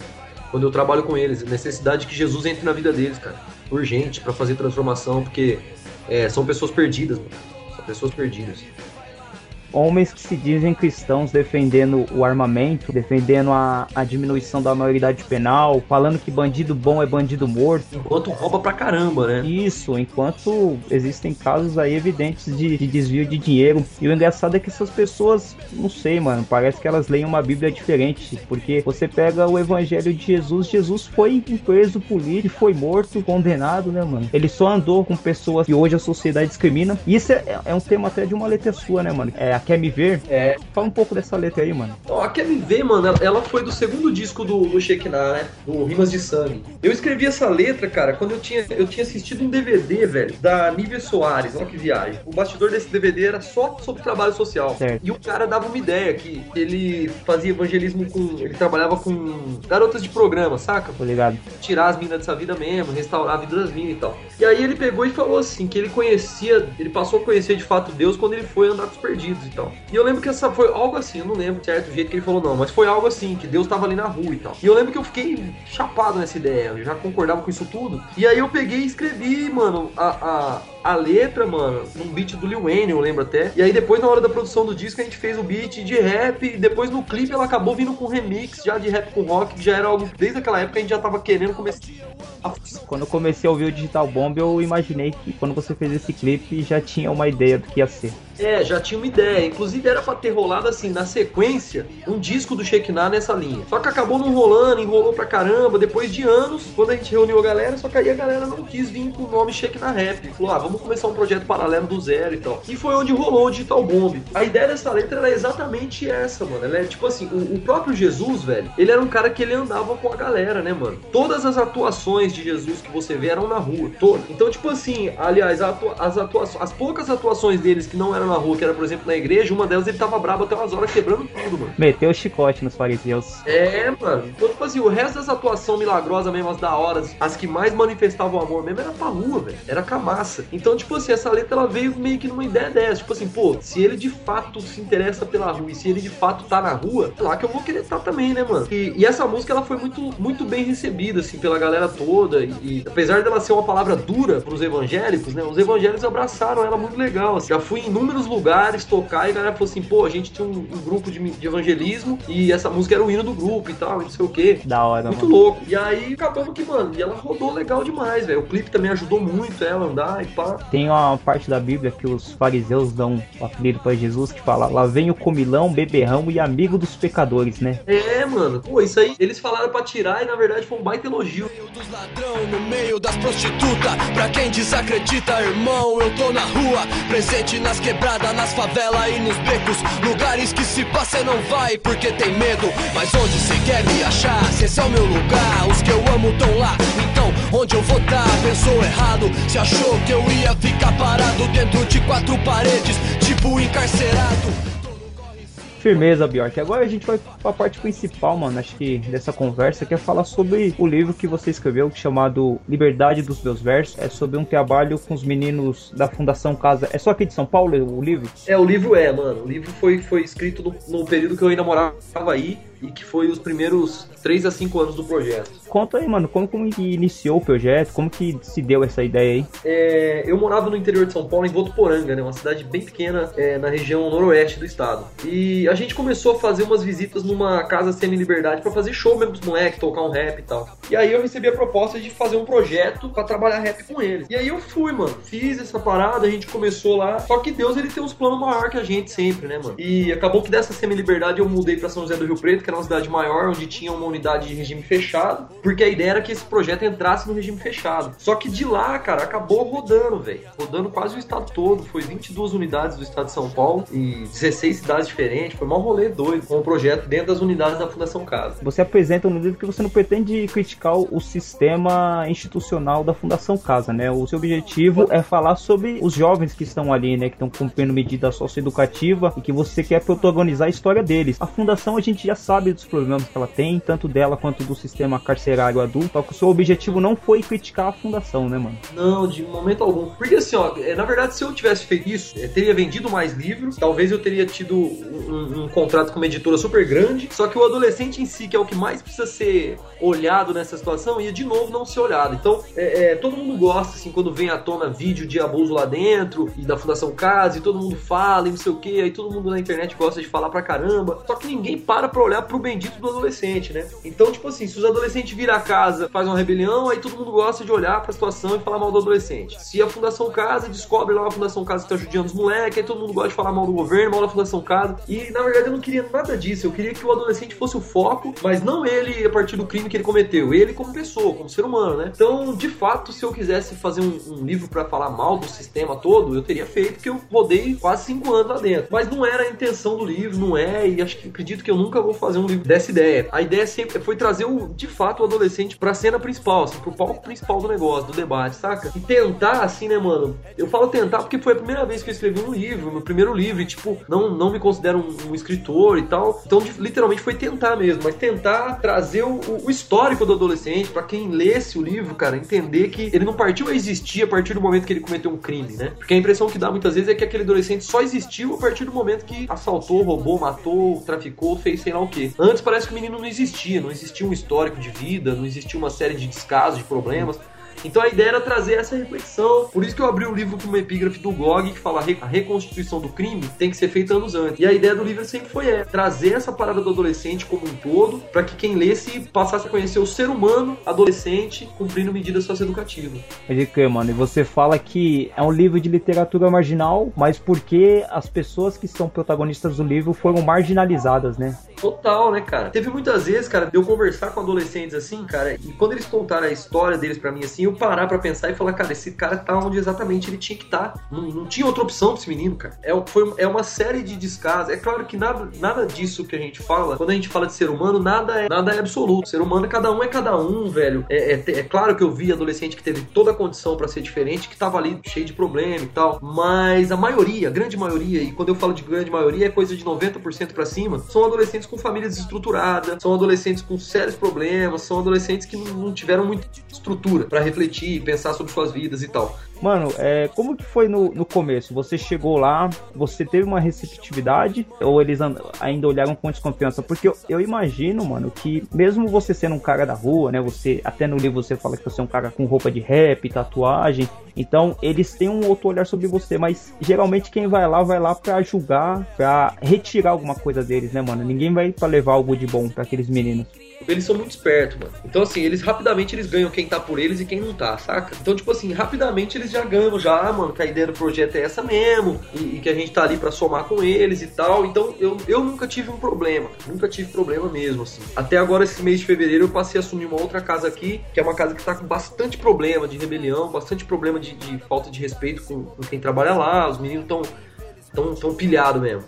quando eu trabalho com eles. Necessidade que Jesus entre na vida deles, cara. Urgente pra fazer transformação, porque é, são pessoas perdidas, mano. São pessoas perdidas. Homens que se dizem cristãos defendendo o armamento, defendendo a, a diminuição da maioridade penal, falando que bandido bom é bandido morto. Enquanto rouba pra caramba, né? Isso, enquanto existem casos aí evidentes de, de desvio de dinheiro. E o engraçado é que essas pessoas, não sei, mano, parece que elas leem uma Bíblia diferente. Porque você pega o Evangelho de Jesus, Jesus foi preso político, foi morto, condenado, né, mano? Ele só andou com pessoas que hoje a sociedade discrimina. E isso é, é um tema até de uma letra sua, né, mano? É Quer Me Ver? É. Fala um pouco dessa letra aí, mano. Ó, a Quer Me Ver, mano, ela- foi do segundo disco do, do Shekinah, né? Do Rimas de Sangue. Eu escrevi essa letra, cara, quando eu tinha, eu tinha assistido um DVD, velho, da Nívia Soares, olha que viagem. O bastidor desse DVD era só sobre trabalho social. Certo. E o cara dava uma ideia que ele fazia evangelismo com. Ele trabalhava com garotas de programa, saca? Tô ligado. tirar as minas dessa vida mesmo, restaurar a vida das minas e tal. E aí ele pegou e falou assim, que ele conhecia, ele passou a conhecer de fato Deus quando ele foi andar com os perdidos tal. E eu lembro que essa foi algo assim, eu não lembro certo o jeito que ele falou não, mas foi algo assim, que Deus tava ali na rua e tal. E eu lembro que eu fiquei chapado nessa ideia, eu já concordava com isso tudo. E aí eu peguei e escrevi, mano, a, a, a letra, mano, num beat do Lil Wayne, eu lembro até. E aí depois na hora da produção do disco a gente fez o beat de rap e depois no clipe ela acabou vindo com remix já de rap com rock, que já era algo desde aquela época a gente já tava querendo começar a Quando eu comecei a ouvir o Digital Bomb, eu imaginei que quando você fez esse clipe já tinha uma ideia do que ia ser. É, já tinha uma ideia. Inclusive era pra ter rolado assim, na sequência, um disco do Shekinah nessa linha. Só que acabou não rolando, enrolou pra caramba. Depois de anos, quando a gente reuniu a galera, só que aí a galera não quis vir com o nome Shekinah Rap. Falou, ah, vamos começar um projeto paralelo do zero e tal. E foi onde rolou o Digital Bomb. A ideia dessa letra era exatamente essa, mano. Ela é tipo assim, o, o próprio Jesus, velho, ele era um cara que ele andava com a galera, né, mano? Todas as atuações de Jesus que você vê eram na rua, todas. Então, tipo assim, aliás, atua- as atuações, as poucas atuações deles que não eram na rua, que era, por exemplo, na igreja, uma delas ele tava brabo até umas horas quebrando tudo, mano. Meteu o chicote nos fariseus. É, mano. Então, tipo assim, o resto das atuações milagrosas mesmo, as da hora, as que mais manifestavam amor mesmo, era pra rua, velho. Era com a massa. Então, tipo assim, essa letra ela veio meio que numa ideia dessa. Tipo assim, pô, se ele de fato se interessa pela rua e se ele de fato tá na rua, é lá que eu vou querer estar também, né, mano? E, e essa música ela foi muito, muito bem recebida, assim, pela galera toda. E, e apesar dela ser uma palavra dura pros evangélicos, né? Os evangélicos abraçaram ela muito legal. assim. Já fui em inúmeros lugares tocar e a galera falou assim, pô, a gente tinha um, um grupo de, de evangelismo e essa música era o hino do grupo e tal, e não sei o quê. Da hora, Muito mano. louco. E aí acabamos que, mano, e ela rodou legal demais, velho. O clipe também ajudou muito ela a andar e pá. Tem uma parte da Bíblia que os fariseus dão o apelido para Jesus que fala: Lá vem o comilão, beberrão e amigo dos pecadores, né? É, mano. Pô, isso aí eles falaram pra tirar e na verdade foi um baita elogio. meio dos ladrão, no meio das prostitutas. Pra quem desacredita, irmão, eu tô na rua. Presente nas quebradas, nas favelas e nos becos. Lugares que se passa não vai porque tem medo. Mas onde cê quer me achar? Se esse é o meu lugar, os que eu amo tão lá. Então, onde eu vou tá? Pensou errado. Se achou que eu ia ficar parado dentro de quatro paredes, tipo encarcerado. Firmeza, Bjork. Agora a gente vai pra parte principal, mano, acho que dessa conversa, que é falar sobre o livro que você escreveu, chamado Liberdade dos Meus Versos. É sobre um trabalho com os meninos da Fundação Casa. É só aqui de São Paulo o livro? É, o livro é, mano. O livro foi, foi escrito no, no período que eu ainda morava aí e que foi os primeiros 3 a 5 anos do projeto. Conta aí, mano, como, como iniciou o projeto, como que se deu essa ideia aí? É, eu morava no interior de São Paulo, em Votuporanga, né? Uma cidade bem pequena é, na região noroeste do estado. E a gente começou a fazer umas visitas numa casa semi-liberdade pra fazer show mesmo pros moleques, tocar um rap e tal. E aí eu recebi a proposta de fazer um projeto pra trabalhar rap com eles. E aí eu fui, mano. Fiz essa parada, a gente começou lá. Só que Deus, ele tem uns planos maior que a gente sempre, né, mano? E acabou que dessa semi-liberdade eu mudei pra São José do Rio Preto, que era uma cidade maior, onde tinha uma unidade de regime fechado. Porque a ideia era que esse projeto entrasse no regime fechado. Só que de lá, cara, acabou rodando, velho. Rodando quase o estado todo. Foi 22 unidades do estado de São Paulo e 16 cidades diferentes. Foi um rolê doido com o projeto dentro das unidades da Fundação Casa. Você apresenta no livro que você não pretende criticar o sistema institucional da Fundação Casa, né? O seu objetivo é falar sobre os jovens que estão ali, né? Que estão cumprindo medida socioeducativa e que você quer protagonizar a história deles. A Fundação a gente já sabe dos problemas que ela tem, tanto dela quanto do sistema carcerário adulto. Só que o seu objetivo não foi criticar a Fundação, né, mano? Não, de momento algum. Porque assim, ó, é, na verdade, se eu tivesse feito isso, eu teria vendido mais livros, talvez eu teria tido um, um contrato com uma editora super grande. Só que o adolescente em si, que é o que mais precisa ser olhado nessa situação, ia de novo não ser olhado. Então, é, é, todo mundo gosta, assim, quando vem à tona vídeo de abuso lá dentro, e da Fundação Casa, e todo mundo fala, e não sei o que, aí todo mundo na internet gosta de falar pra caramba. Só que ninguém para pra olhar pro bendito do adolescente, né? Então, tipo assim, se os adolescentes vira a casa, faz uma rebelião, aí todo mundo gosta de olhar pra situação e falar mal do adolescente. Se a Fundação Casa descobre lá a Fundação Casa que tá judiando os moleques, aí todo mundo gosta de falar mal do governo, mal da Fundação Casa. E na verdade eu não queria nada disso. Eu queria que o adolescente fosse o foco, mas não ele a partir do crime que ele cometeu, ele como pessoa, como ser humano, né? Então, de fato, se eu quisesse fazer um, um livro para falar mal do sistema todo, eu teria feito, porque eu rodei quase cinco anos lá dentro. Mas não era a intenção do livro, não é, e acho que acredito que eu nunca vou fazer um livro dessa ideia. A ideia sempre foi trazer o, de fato o adolescente pra cena principal, assim, pro palco principal do negócio, do debate, saca? E tentar, assim, né, mano? Eu falo tentar porque foi a primeira vez que eu escrevi um livro, meu primeiro livro, e tipo, não, não me considero um, um escritor e tal. Então, literalmente foi tentar mesmo, mas tentar trazer o, o histórico do adolescente para quem lesse o livro, cara, entender que ele não partiu a existir a partir do momento que ele cometeu um crime, né? Porque a impressão que dá muitas vezes é que aquele adolescente só existiu a partir do momento que assaltou, roubou, matou, traficou, fez sei lá o que. Antes parece que o menino não existia, não existia um histórico de vida, não existia uma série de descasos, de problemas. Então a ideia era trazer essa reflexão. Por isso que eu abri o livro com uma epígrafe do GOG que fala a reconstituição do crime tem que ser feita anos antes. E a ideia do livro sempre foi é, trazer essa parada do adolescente como um todo, para que quem lesse passasse a conhecer o ser humano adolescente cumprindo medidas socioeducativas. Pode crer, mano. E você fala que é um livro de literatura marginal, mas porque as pessoas que são protagonistas do livro foram marginalizadas, né? Total, né, cara? Teve muitas vezes, cara, de eu conversar com adolescentes assim, cara, e quando eles contaram a história deles para mim assim, eu parar para pensar e falar, cara, esse cara tá onde exatamente ele tinha que estar. Tá. Não, não, tinha outra opção pra esse menino, cara. É, foi, é uma série de descasos. É claro que nada, nada disso que a gente fala, quando a gente fala de ser humano, nada é, nada é absoluto. Ser humano, cada um é cada um, velho. É, é, é claro que eu vi adolescente que teve toda a condição para ser diferente, que tava ali cheio de problema e tal, mas a maioria, a grande maioria, e quando eu falo de grande maioria, é coisa de 90% para cima, são adolescentes com família desestruturada, são adolescentes com sérios problemas, são adolescentes que não, tiveram muita estrutura para refletir, pensar sobre suas vidas e tal. Mano, é, como que foi no, no começo? Você chegou lá, você teve uma receptividade ou eles ainda olharam com desconfiança? Porque eu, eu, imagino, mano, que mesmo você sendo um cara da rua, né? Você até no livro você fala que você é um cara com roupa de rap, tatuagem. Então eles têm um outro olhar sobre você, mas geralmente quem vai lá vai lá para julgar, para retirar alguma coisa deles, né, mano? Ninguém vai para levar algo de bom para aqueles meninos eles são muito espertos, mano. Então, assim, eles rapidamente eles ganham quem tá por eles e quem não tá, saca? Então, tipo assim, rapidamente eles já ganham, já, mano, que a ideia do projeto é essa mesmo, e, e que a gente tá ali para somar com eles e tal. Então, eu, eu nunca tive um problema, nunca tive problema mesmo, assim. Até agora, esse mês de fevereiro, eu passei a assumir uma outra casa aqui, que é uma casa que tá com bastante problema de rebelião, bastante problema de, de falta de respeito com, com, quem trabalha lá, os meninos tão, tão, tão pilhados mesmo.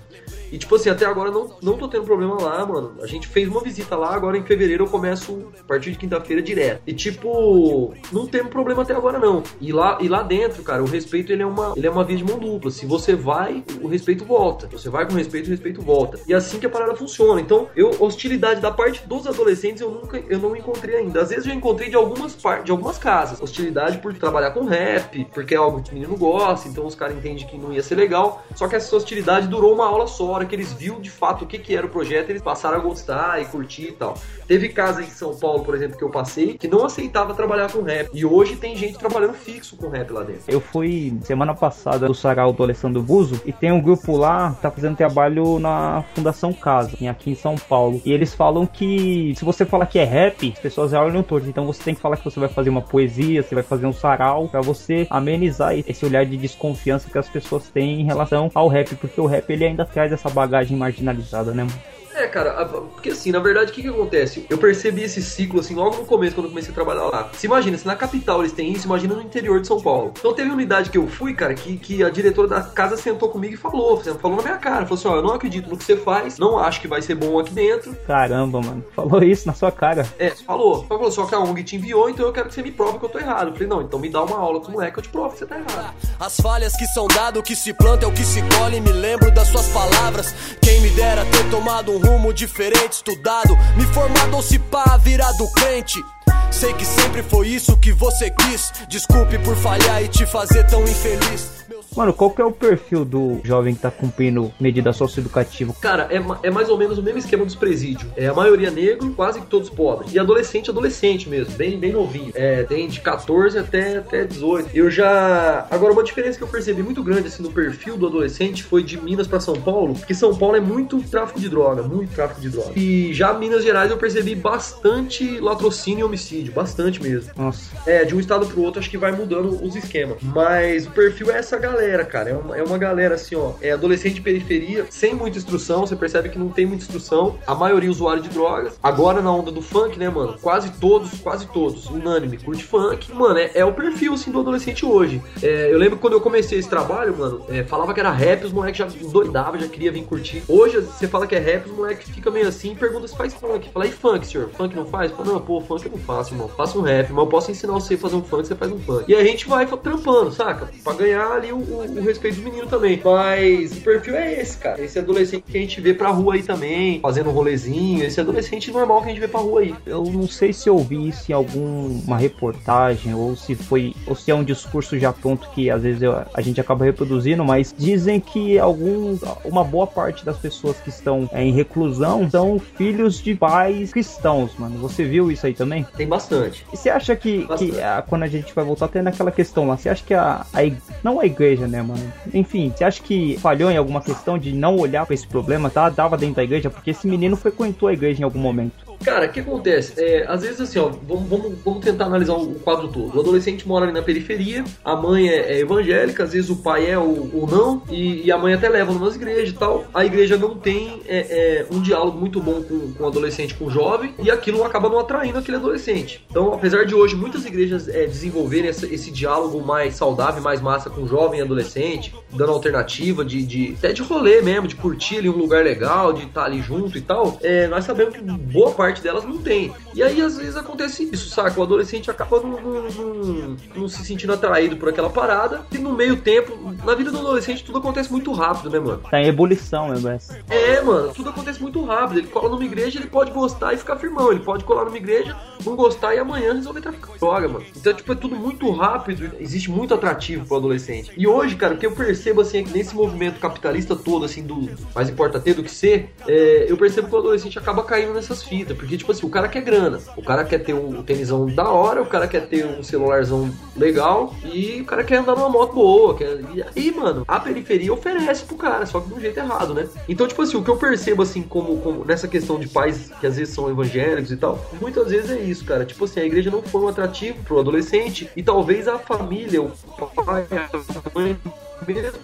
E tipo assim, até agora não, não tô tendo problema lá, mano. A gente fez uma visita lá, agora em fevereiro eu começo a partir de quinta-feira direto. E tipo, não temos problema até agora não. E lá, e lá dentro, cara, o respeito ele é uma, ele é uma via de mão dupla. Se você vai, o respeito volta. Você vai com respeito, o respeito volta. E é assim que a parada funciona. Então, eu hostilidade da parte dos adolescentes eu nunca eu não encontrei ainda. Às vezes eu encontrei de algumas partes, de algumas casas. Hostilidade por trabalhar com rap, porque é algo que o menino gosta, então os caras entendem que não ia ser legal. Só que essa hostilidade durou uma aula hora que eles viu de fato o que, que era o projeto, eles passaram a gostar e curtir e tal. Teve casa em São Paulo, por exemplo, que eu passei, que não aceitava trabalhar com rap. E hoje tem gente trabalhando fixo com rap lá dentro. Eu fui semana passada do sarau do Alessandro Buzo e tem um grupo lá que tá fazendo trabalho na Fundação Casa, aqui em São Paulo. E eles falam que se você falar que é rap, as pessoas já olham torto. Então você tem que falar que você vai fazer uma poesia, você vai fazer um sarau, para você amenizar esse olhar de desconfiança que as pessoas têm em relação ao rap, porque o rap ele ainda traz essa bagagem marginalizada, né? É, cara, porque assim, na verdade, o que que acontece? Eu percebi esse ciclo, assim, logo no começo, quando eu comecei a trabalhar lá. Se imagina, se na capital eles têm isso, imagina no interior de São Paulo. Então teve uma unidade que eu fui, cara, que, que a diretora da casa sentou comigo e falou, falou na minha cara, falou assim, ó, eu não acredito no que você faz, não acho que vai ser bom aqui dentro. Caramba, mano, falou isso na sua cara. É, falou. Falou, só que a ONG te enviou, então eu quero que você me prove que eu tô errado. Eu falei, não, então me dá uma aula com o moleque, eu te provo que você tá errado. As falhas que são dado, que se planta é o que se colhe, me lembro das suas palavras. Quem me dera ter tomado um rumo diferente estudado, me formado ou se pá, virado crente. Sei que sempre foi isso que você quis. Desculpe por falhar e te fazer tão infeliz. Mano, qual que é o perfil do jovem que tá cumprindo medida socioeducativa? Cara, é, é mais ou menos o mesmo esquema dos presídios. É a maioria negro, quase que todos pobres. E adolescente, adolescente mesmo, bem, bem novinho. É, tem de 14 até, até 18. Eu já. Agora, uma diferença que eu percebi muito grande assim no perfil do adolescente foi de Minas pra São Paulo, porque São Paulo é muito tráfico de droga, muito tráfico de droga. E já Minas Gerais eu percebi bastante latrocínio e homicídio, bastante mesmo. Nossa, É, de um estado pro outro acho que vai mudando os esquemas. Mas o perfil é essa galera, cara. É uma, é uma galera assim, ó. É adolescente de periferia, sem muita instrução. Você percebe que não tem muita instrução. A maioria usuário de drogas. Agora na onda do funk, né, mano? Quase todos, quase todos, unânime, curte funk. Mano, é, é o perfil, assim, do adolescente hoje. É, eu lembro quando eu comecei esse trabalho, mano, é, falava que era rap, os moleques já doidavam, já queria vir curtir. Hoje, você fala que é rap, os moleques ficam meio assim e perguntam se faz funk. Fala, e funk, senhor? Funk não faz? Fala, não, pô, funk eu não faço, irmão. Faço um rap, mas eu posso ensinar você a fazer um funk, você faz um funk. E a gente vai trampando, saca? Pra ganhar ali o, o- o respeito do menino também. Mas o perfil é esse, cara. Esse adolescente que a gente vê pra rua aí também, fazendo um rolezinho. Esse adolescente normal que a gente vê pra rua aí. eu não sei se eu vi isso em alguma reportagem ou se foi ou se é um discurso já pronto que às vezes eu- a gente acaba reproduzindo, mas dizem que alguns, uma boa parte das pessoas que estão é, em reclusão são filhos de pais cristãos, mano. Você viu isso aí também? Tem bastante. E você acha que, que ah, quando a gente vai voltar até naquela questão lá, você acha que a, a não a igreja, né, mano? Enfim, você acha que falhou em alguma questão de não olhar pra esse problema, tá? Dava dentro da igreja, porque esse menino frequentou a igreja em algum momento. Cara, o que acontece? É, às vezes, assim, ó, vamos, vamos, vamos tentar analisar o quadro todo. O adolescente mora ali na periferia, a mãe é, é evangélica, às vezes o pai é ou, ou não, e, e a mãe até leva nas igrejas e tal. A igreja não tem é, é, um diálogo muito bom com, com o adolescente, com o jovem, e aquilo acaba não atraindo aquele adolescente. Então, apesar de hoje muitas igrejas é, desenvolverem essa- esse diálogo mais saudável, mais massa com o jovem e adolescente, dando alternativa de, de até de rolê mesmo, de curtir ali um lugar legal, de estar ali junto e tal, é, nós sabemos que boa parte delas não tem. E aí às vezes acontece isso, saca? O adolescente acaba não, não- não- não se sentindo atraído por aquela parada, e no meio tempo, na vida do adolescente tudo acontece muito rápido, né, mano? Tá em ebulição, né, essa. É, mano, tudo acontece muito rápido. Ele cola numa igreja, ele pode gostar e ficar firmão. Ele pode colar numa igreja, não gostar e amanhã resolver traficar droga, mano. Então, tipo, é tudo muito rápido. Existe muito atrativo pro adolescente. E hoje, cara, o que eu percebo, assim, é que nesse movimento capitalista todo, assim, do mais importa ter do que ser, é, eu percebo que o adolescente acaba caindo nessas fitas. Porque, tipo assim, o cara quer grana. O cara quer ter um tênisão da hora, o cara quer ter um celularzão legal e o cara quer andar numa moto boa. Quer... E aí, mano, a periferia oferece pro cara, só que de um jeito errado, né? Então, tipo assim, o que eu percebo, assim, como, como nessa questão de pais que às vezes são evangélicos e tal, muitas vezes é isso, cara. Tipo assim, a igreja não foi um atrativo pro adolescente e talvez a família, o pai, a mãe, mesmo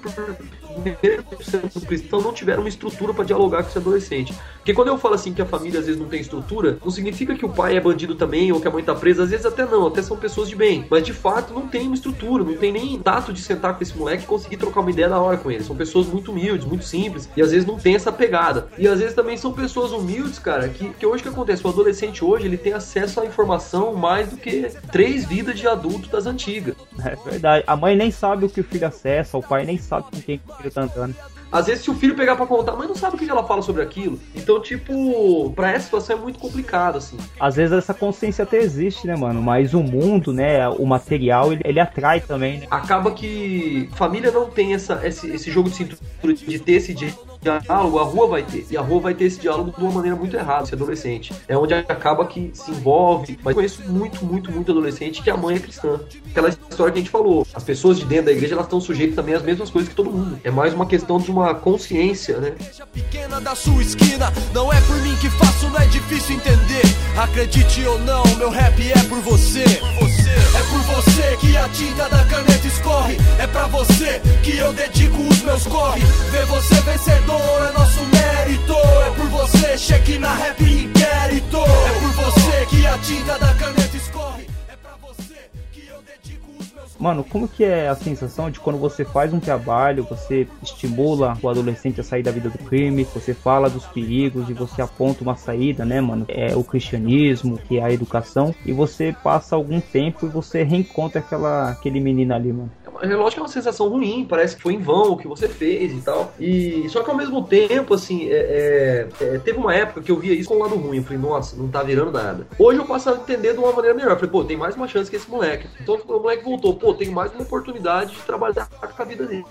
mesmo sendo cristão, não tiveram uma estrutura pra dialogar com esse adolescente. Porque quando eu falo assim que a família às vezes não tem estrutura, não significa que o pai é bandido também ou que a mãe tá presa, às vezes até não, até são pessoas de bem. Mas de fato não tem uma estrutura, não tem nem tato de sentar com esse moleque e conseguir trocar uma ideia na hora com ele. São pessoas muito humildes, muito simples e às vezes não tem essa pegada. E às vezes também são pessoas humildes, cara, que, que hoje que acontece? O adolescente hoje ele tem acesso à informação mais do que três vidas de adulto das antigas. É verdade. A mãe nem sabe o que o filho acessa, pai nem sabe com quem o filho tá andando. Às vezes, se o filho pegar pra contar, mas não sabe o que ela fala sobre aquilo. Então, tipo, pra essa situação é muito complicado, assim. Às vezes essa consciência até existe, né, mano? Mas o mundo, né, o material, ele, ele atrai também, né? Acaba que família não tem essa, esse, esse jogo de cintura de ter esse diálogo, a rua vai ter. E a rua vai ter esse diálogo de uma maneira muito errada, esse adolescente. É onde acaba que se envolve. Mas conheço muito, muito, muito adolescente que a mãe é cristã. Aquela história que a gente falou. As pessoas de dentro da igreja, elas estão sujeitas também às mesmas coisas que todo mundo. É mais uma questão de uma consciência, né? pequena da sua esquina. Não é por mim que faço, não é difícil entender. Acredite ou não, meu rap é por você. É por você que a tinta da caneta escorre. É pra você que eu dedico os meus corre. Ver você vencedor é nosso mérito. É por você, cheque na rap inquérito. É por você que a tinta da caneta Mano, como que é a sensação de quando você faz um trabalho, você estimula o adolescente a sair da vida do crime, você fala dos perigos e você aponta uma saída, né, mano? É o cristianismo, que é a educação, e você passa algum tempo e você reencontra aquela, aquele menino ali, mano. é lógico que é uma sensação ruim, parece que foi em vão o que você fez e tal. E só que ao mesmo tempo, assim, é, é, é, teve uma época que eu via isso com o lado ruim. Eu falei, nossa, não tá virando nada. Hoje eu passo a entender de uma maneira melhor. Eu falei, pô, tem mais uma chance que esse moleque. Então o moleque voltou, pô, tem mais uma oportunidade de trabalhar com a vida dele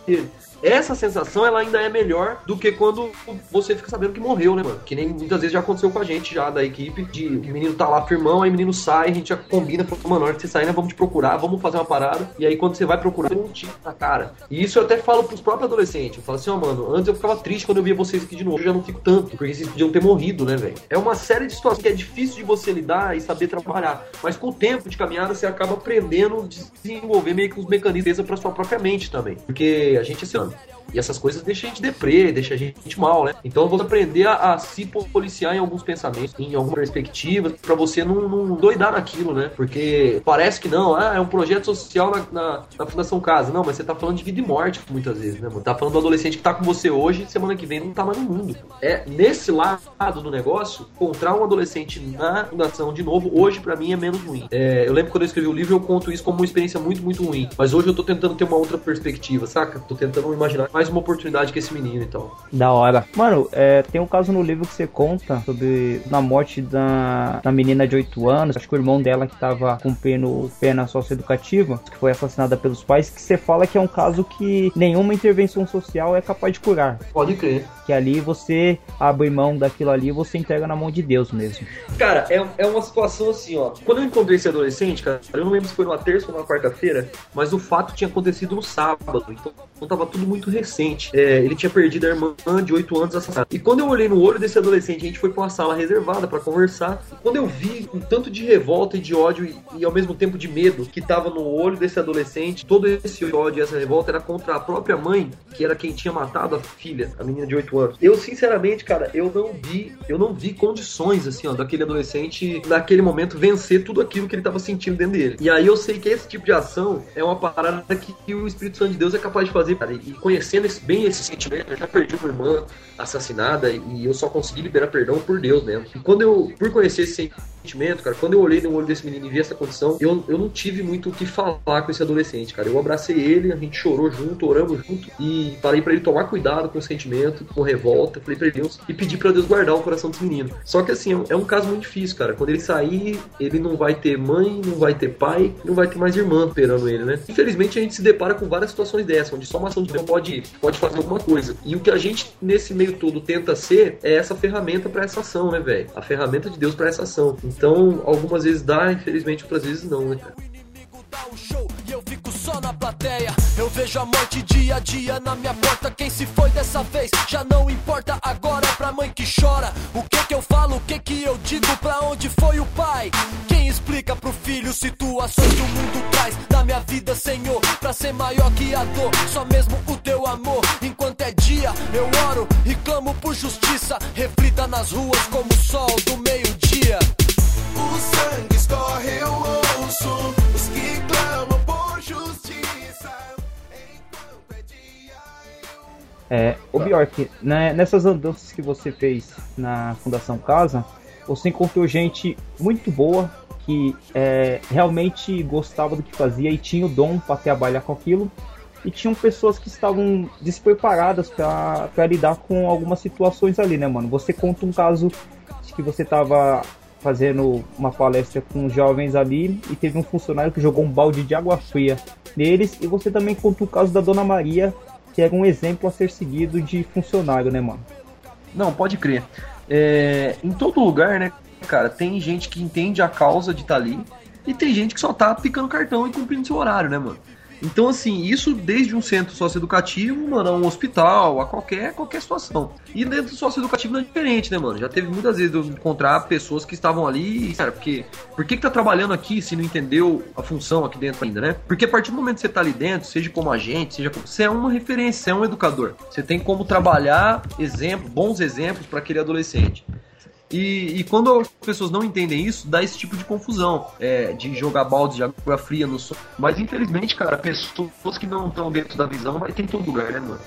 essa sensação ela ainda é melhor do que quando você fica sabendo que morreu, né, mano? Que nem muitas vezes já aconteceu com a gente já da equipe, de o menino tá lá firmão, aí o menino sai, a gente já combina, fala, mano, na hora que você sair, né, vamos te procurar, vamos fazer uma parada, e aí quando você vai procurar, um tiro na cara. E isso eu até falo pros próprios adolescentes, eu falo assim, ó, oh, mano, antes eu ficava triste quando eu via vocês aqui de novo, eu já não fico tanto, porque vocês podiam ter morrido, né, velho? É uma série de situações que é difícil de você lidar e saber trabalhar, mas com o tempo de caminhada você acaba aprendendo desenvolver meio que os mecanismos para sua própria mente também, porque a gente, assim, Sure. E essas coisas deixam a gente deprê, deixam a gente mal, né? Então você aprender a, a, se policiar em alguns pensamentos, em algumas perspectivas, para você não, não, doidar naquilo, né? Porque parece que não, ah, é um projeto social na, na, na, Fundação Casa. Não, mas você tá falando de vida e morte muitas vezes, né, mano? Tá falando do adolescente que tá com você hoje semana que vem não tá mais no mundo. É nesse lado do negócio, encontrar um adolescente na fundação de novo, hoje para mim é menos ruim. É, eu lembro quando eu escrevi o livro, eu conto isso como uma experiência muito, muito ruim. Mas hoje eu tô tentando ter uma outra perspectiva, saca? Tô tentando imaginar mais uma oportunidade que esse menino, então. Da hora. Mano, é, tem um caso no livro que você conta sobre na morte da, da menina de 8 anos, acho que o irmão dela que tava cumprindo pena socioeducativa, que foi assassinada pelos pais, que você fala que é um caso que nenhuma intervenção social é capaz de curar. Pode crer. Que ali você abre mão daquilo ali você entrega na mão de Deus mesmo. Cara, é, é uma situação assim, ó. Quando eu encontrei esse adolescente, cara, eu não lembro se foi numa terça ou numa quarta-feira, mas o fato tinha acontecido no sábado. Então, então tava tudo muito recente. É, ele tinha perdido a irmã de 8 anos assassinada. E quando eu olhei no olho desse adolescente, a gente foi pra uma sala reservada para conversar. E quando eu vi um tanto de revolta e de ódio e, e, ao mesmo tempo de medo que tava no olho desse adolescente, todo esse ódio e essa revolta era contra a própria mãe, que era quem tinha matado a filha, a menina de 8 anos. Eu, sinceramente, cara, eu não vi, eu não vi condições, assim, ó, daquele adolescente, naquele momento, vencer tudo aquilo que ele tava sentindo dentro dele. E aí eu sei que esse tipo de ação é uma parada que o Espírito Santo de Deus é capaz de fazer, cara. E conhecendo esse, bem esse sentimento, eu já perdi uma irmã assassinada e eu só consegui liberar perdão por Deus mesmo. E quando eu, por conhecer esse sentimento, cara, quando eu olhei no olho desse menino e vi essa condição, eu, eu não tive muito o que falar com esse adolescente, cara. Eu abracei ele, a gente chorou junto, oramos junto e falei para ele tomar cuidado com o sentimento, com revolta, falei para Deus e pedi para Deus guardar o coração desse menino. Só que assim, é um caso muito difícil, cara. Quando ele sair, ele não vai ter mãe, não vai ter pai, não vai ter mais irmã esperando ele, né? Infelizmente a gente se depara com várias situações dessas, onde só uma ação de Deus pode, pode fazer alguma coisa. E o que a gente nesse meio todo tenta ser é essa ferramenta para essa ação, né, velho? A ferramenta de Deus para essa ação. Então, algumas vezes dá, infelizmente, outras vezes não, né, cara? só na plateia. Eu vejo a morte dia a dia na minha porta. Quem se foi dessa vez já não importa. Agora pra mãe que chora. O que que eu falo, o que que eu digo? Pra onde foi o pai? Quem explica pro filho situações que o mundo traz na minha vida, Senhor? Pra ser maior que a dor, só mesmo o teu amor. Enquanto é dia, eu oro e clamo por justiça. Reflita nas ruas como o sol do meio-dia. O sangue escorre, eu ouço os que clamam por justiça. É, o Bjork, né, nessas andanças que você fez na Fundação Casa, você encontrou gente muito boa que é, realmente gostava do que fazia e tinha o dom para trabalhar com aquilo e tinham pessoas que estavam despreparadas para lidar com algumas situações ali, né, mano? Você conta um caso de que você estava fazendo uma palestra com jovens ali e teve um funcionário que jogou um balde de água fria neles e você também conta o caso da Dona Maria, que era um exemplo a ser seguido de funcionário, né, mano? Não, pode crer. É, em todo lugar, né, cara, tem gente que entende a causa de estar tá ali e tem gente que só tá picando cartão e cumprindo seu horário, né, mano? Então, assim, isso desde um centro socioeducativo, mano, a um hospital, a qualquer, qualquer situação. E dentro do socioeducativo não é diferente, né, mano? Já teve muitas vezes eu encontrar pessoas que estavam ali, cara, porque por que, que tá trabalhando aqui se não entendeu a função aqui dentro ainda, né? Porque a partir do momento que você tá ali dentro, seja como agente, seja como. Você é uma referência, você é um educador. Você tem como trabalhar exemplo, bons exemplos para aquele adolescente. E, e, quando as pessoas não entendem isso, dá esse tipo de confusão, é, de jogar balde de água fria no sol. Mas infelizmente, cara, pessoas que não estão dentro da visão vai ter todo lugar, né, mano?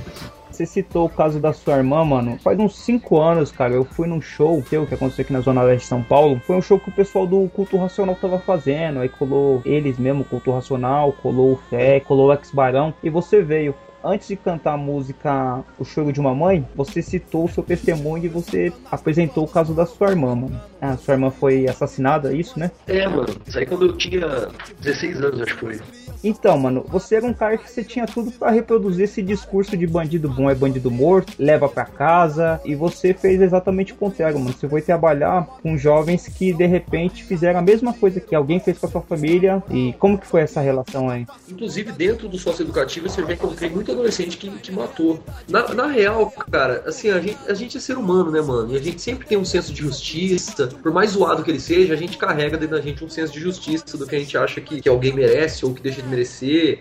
Você citou o caso da sua irmã, mano. Faz uns 5 anos, cara, eu fui num show teu que aconteceu aqui na Zona Leste de São Paulo. Foi um show que o pessoal do Culto Racional tava fazendo. Aí colou eles mesmo, Culto Racional, colou o Fé, colou o Ex-Barão. E você veio antes de cantar a música O Choro de uma Mãe, você citou o seu testemunho e você apresentou o caso da sua irmã, mano. A sua irmã foi assassinada, é isso, né? É, mano. Isso aí quando eu tinha 16 anos, acho que foi. Então, mano, você era um cara que você tinha tudo para reproduzir esse discurso de bandido bom é bandido morto, leva para casa, e você fez exatamente o contrário, mano. Você foi trabalhar com jovens que de repente fizeram a mesma coisa que alguém fez com a sua família. E como que foi essa relação aí? Inclusive, dentro do socioeducativo, você já encontrei muito adolescente que, que matou. Na, na real, cara, assim, a gente, a gente é ser humano, né, mano? E a gente sempre tem um senso de justiça. Por mais zoado que ele seja, a gente carrega dentro da gente um senso de justiça do que a gente acha que, que alguém merece ou que deixa de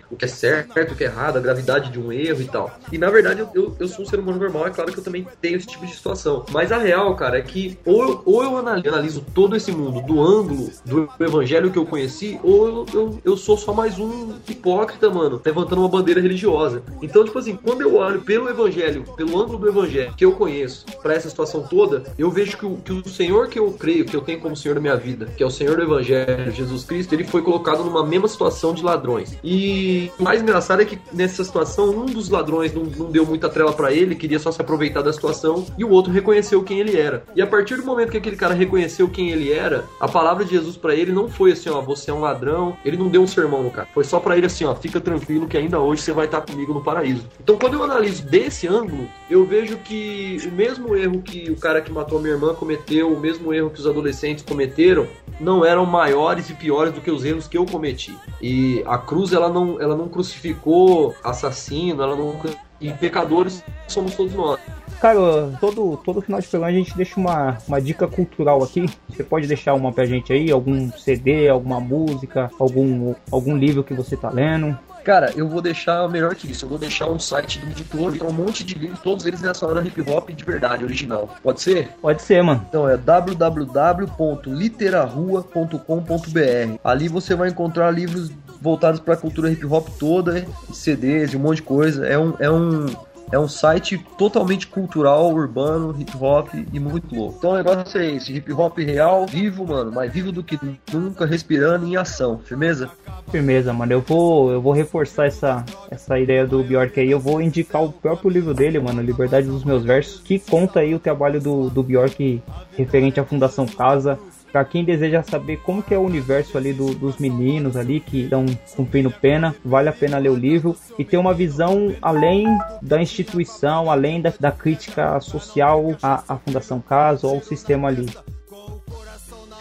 o que é certo, o que é errado, a gravidade de um erro e tal. E na verdade eu, eu, eu sou um ser humano normal, é claro que eu também tenho esse tipo de situação. Mas a real, cara, é que ou eu, ou eu analiso todo esse mundo do ângulo do evangelho que eu conheci, ou eu, eu, eu sou só mais um hipócrita, mano, levantando uma bandeira religiosa. Então, tipo assim, quando eu olho pelo evangelho, pelo ângulo do evangelho que eu conheço, para essa situação toda, eu vejo que o, que o Senhor que eu creio, que eu tenho como Senhor da minha vida, que é o Senhor do evangelho, Jesus Cristo, ele foi colocado numa mesma situação de ladrões. E o mais engraçado é que nessa situação, um dos ladrões não, não deu muita trela para ele, queria só se aproveitar da situação, e o outro reconheceu quem ele era. E a partir do momento que aquele cara reconheceu quem ele era, a palavra de Jesus para ele não foi assim, ó, você é um ladrão. Ele não deu um sermão no cara. Foi só para ele assim, ó, fica tranquilo que ainda hoje você vai estar comigo no paraíso. Então, quando eu analiso desse ângulo, eu vejo que o mesmo erro que o cara que matou a minha irmã cometeu, o mesmo erro que os adolescentes cometeram, não eram maiores e piores do que os erros que eu cometi. E a cruz ela não, ela não crucificou assassino, ela não e pecadores somos todos nós. Cara, todo, todo final de programa a gente deixa uma, uma dica cultural aqui. Você pode deixar uma pra gente aí, algum CD, alguma música, algum, algum livro que você tá lendo. Cara, eu vou deixar melhor que isso. Eu vou deixar um site do editor, um monte de livros, todos eles nessa hora hip hop de verdade, original. Pode ser? Pode ser, mano. Então é www.literarua.com.br. Ali você vai encontrar livros voltados para a cultura hip hop toda, CDs, um monte de coisa. É um, é um é um site totalmente cultural, urbano, hip hop e muito louco. Então o negócio é esse, hip hop real, vivo, mano, mais vivo do que nunca, respirando em ação. Firmeza? Firmeza, mano. Eu vou, eu vou reforçar essa, essa ideia do Bjork aí. Eu vou indicar o próprio livro dele, mano, Liberdade dos Meus Versos, que conta aí o trabalho do, do Bjork referente à Fundação Casa, para quem deseja saber como que é o universo ali do, dos meninos ali que estão cumprindo pena, vale a pena ler o livro e ter uma visão além da instituição, além da, da crítica social à, à Fundação Casa ou ao sistema ali.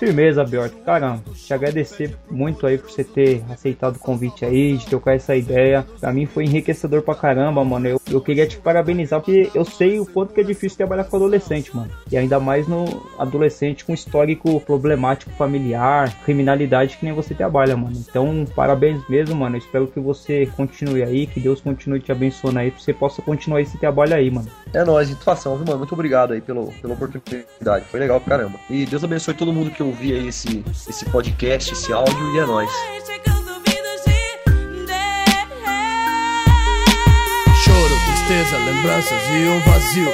Firmeza, Bjork. Caramba, te agradecer muito aí por você ter aceitado o convite aí, de trocar essa ideia. Pra mim foi enriquecedor pra caramba, mano. Eu, eu queria te parabenizar porque eu sei o quanto que é difícil trabalhar com adolescente, mano. E ainda mais no adolescente com histórico problemático familiar, criminalidade que nem você trabalha, mano. Então, parabéns mesmo, mano. Eu espero que você continue aí, que Deus continue te abençoando aí, pra você possa continuar esse trabalho aí, mano. É nóis, situação, viu, mano? Muito obrigado aí pelo, pela oportunidade. Foi legal pra caramba. E Deus abençoe todo mundo que ouvir aí esse, esse podcast, esse áudio, e é nóis. Choro, tristeza, lembranças e um vazio.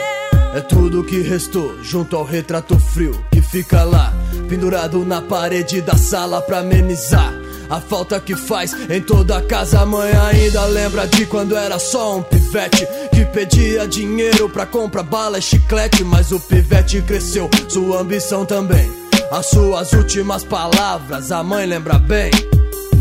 É tudo que restou junto ao retrato frio que fica lá, pendurado na parede da sala pra amenizar. A falta que faz em toda a casa, a mãe ainda lembra de quando era só um pivete que pedia dinheiro pra comprar bala e chiclete. Mas o pivete cresceu, sua ambição também. As suas últimas palavras, a mãe lembra bem.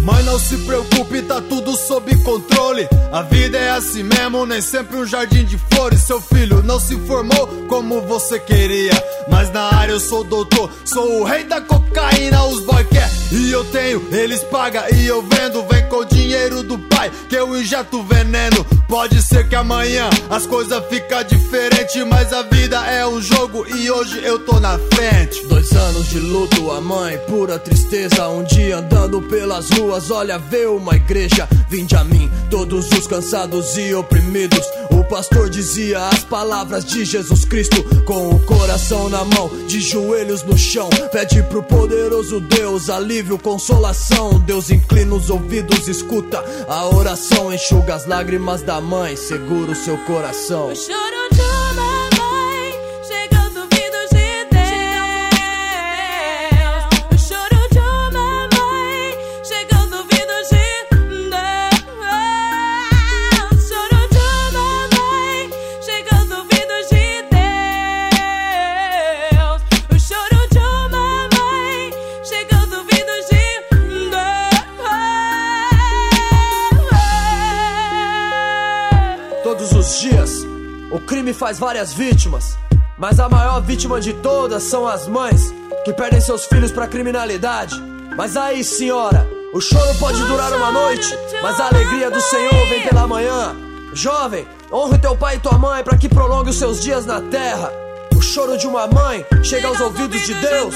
Mãe, não se preocupe, tá tudo sob controle. A vida é assim mesmo, nem sempre um jardim de flores. Seu filho não se formou como você queria. Mas na área eu sou doutor, sou o rei da cocaína. Os boy quer e eu tenho, eles pagam e eu vendo. Vem com o dinheiro do pai que eu injeto veneno. Pode ser que amanhã as coisas ficam diferentes, mas a vida é um jogo e hoje eu tô na frente. Dois anos de luto, a mãe, pura tristeza. Um dia andando pelas ruas, olha, vê uma igreja. Vinde a mim, todos os cansados e oprimidos. O pastor dizia as palavras de Jesus Cristo, com o coração na mão, de joelhos no chão. Pede pro poderoso Deus alívio, consolação. Deus inclina os ouvidos escuta. A oração enxuga as lágrimas da mãe, segura o seu coração. Choro o crime faz várias vítimas. Mas a maior vítima de todas são as mães que perdem seus filhos pra criminalidade. Mas aí, senhora, o choro pode durar uma noite, mas a alegria do Senhor vem pela manhã. Jovem, honre teu pai e tua mãe para que prolongue os seus dias na terra. O choro de uma mãe chega aos ouvidos de Deus.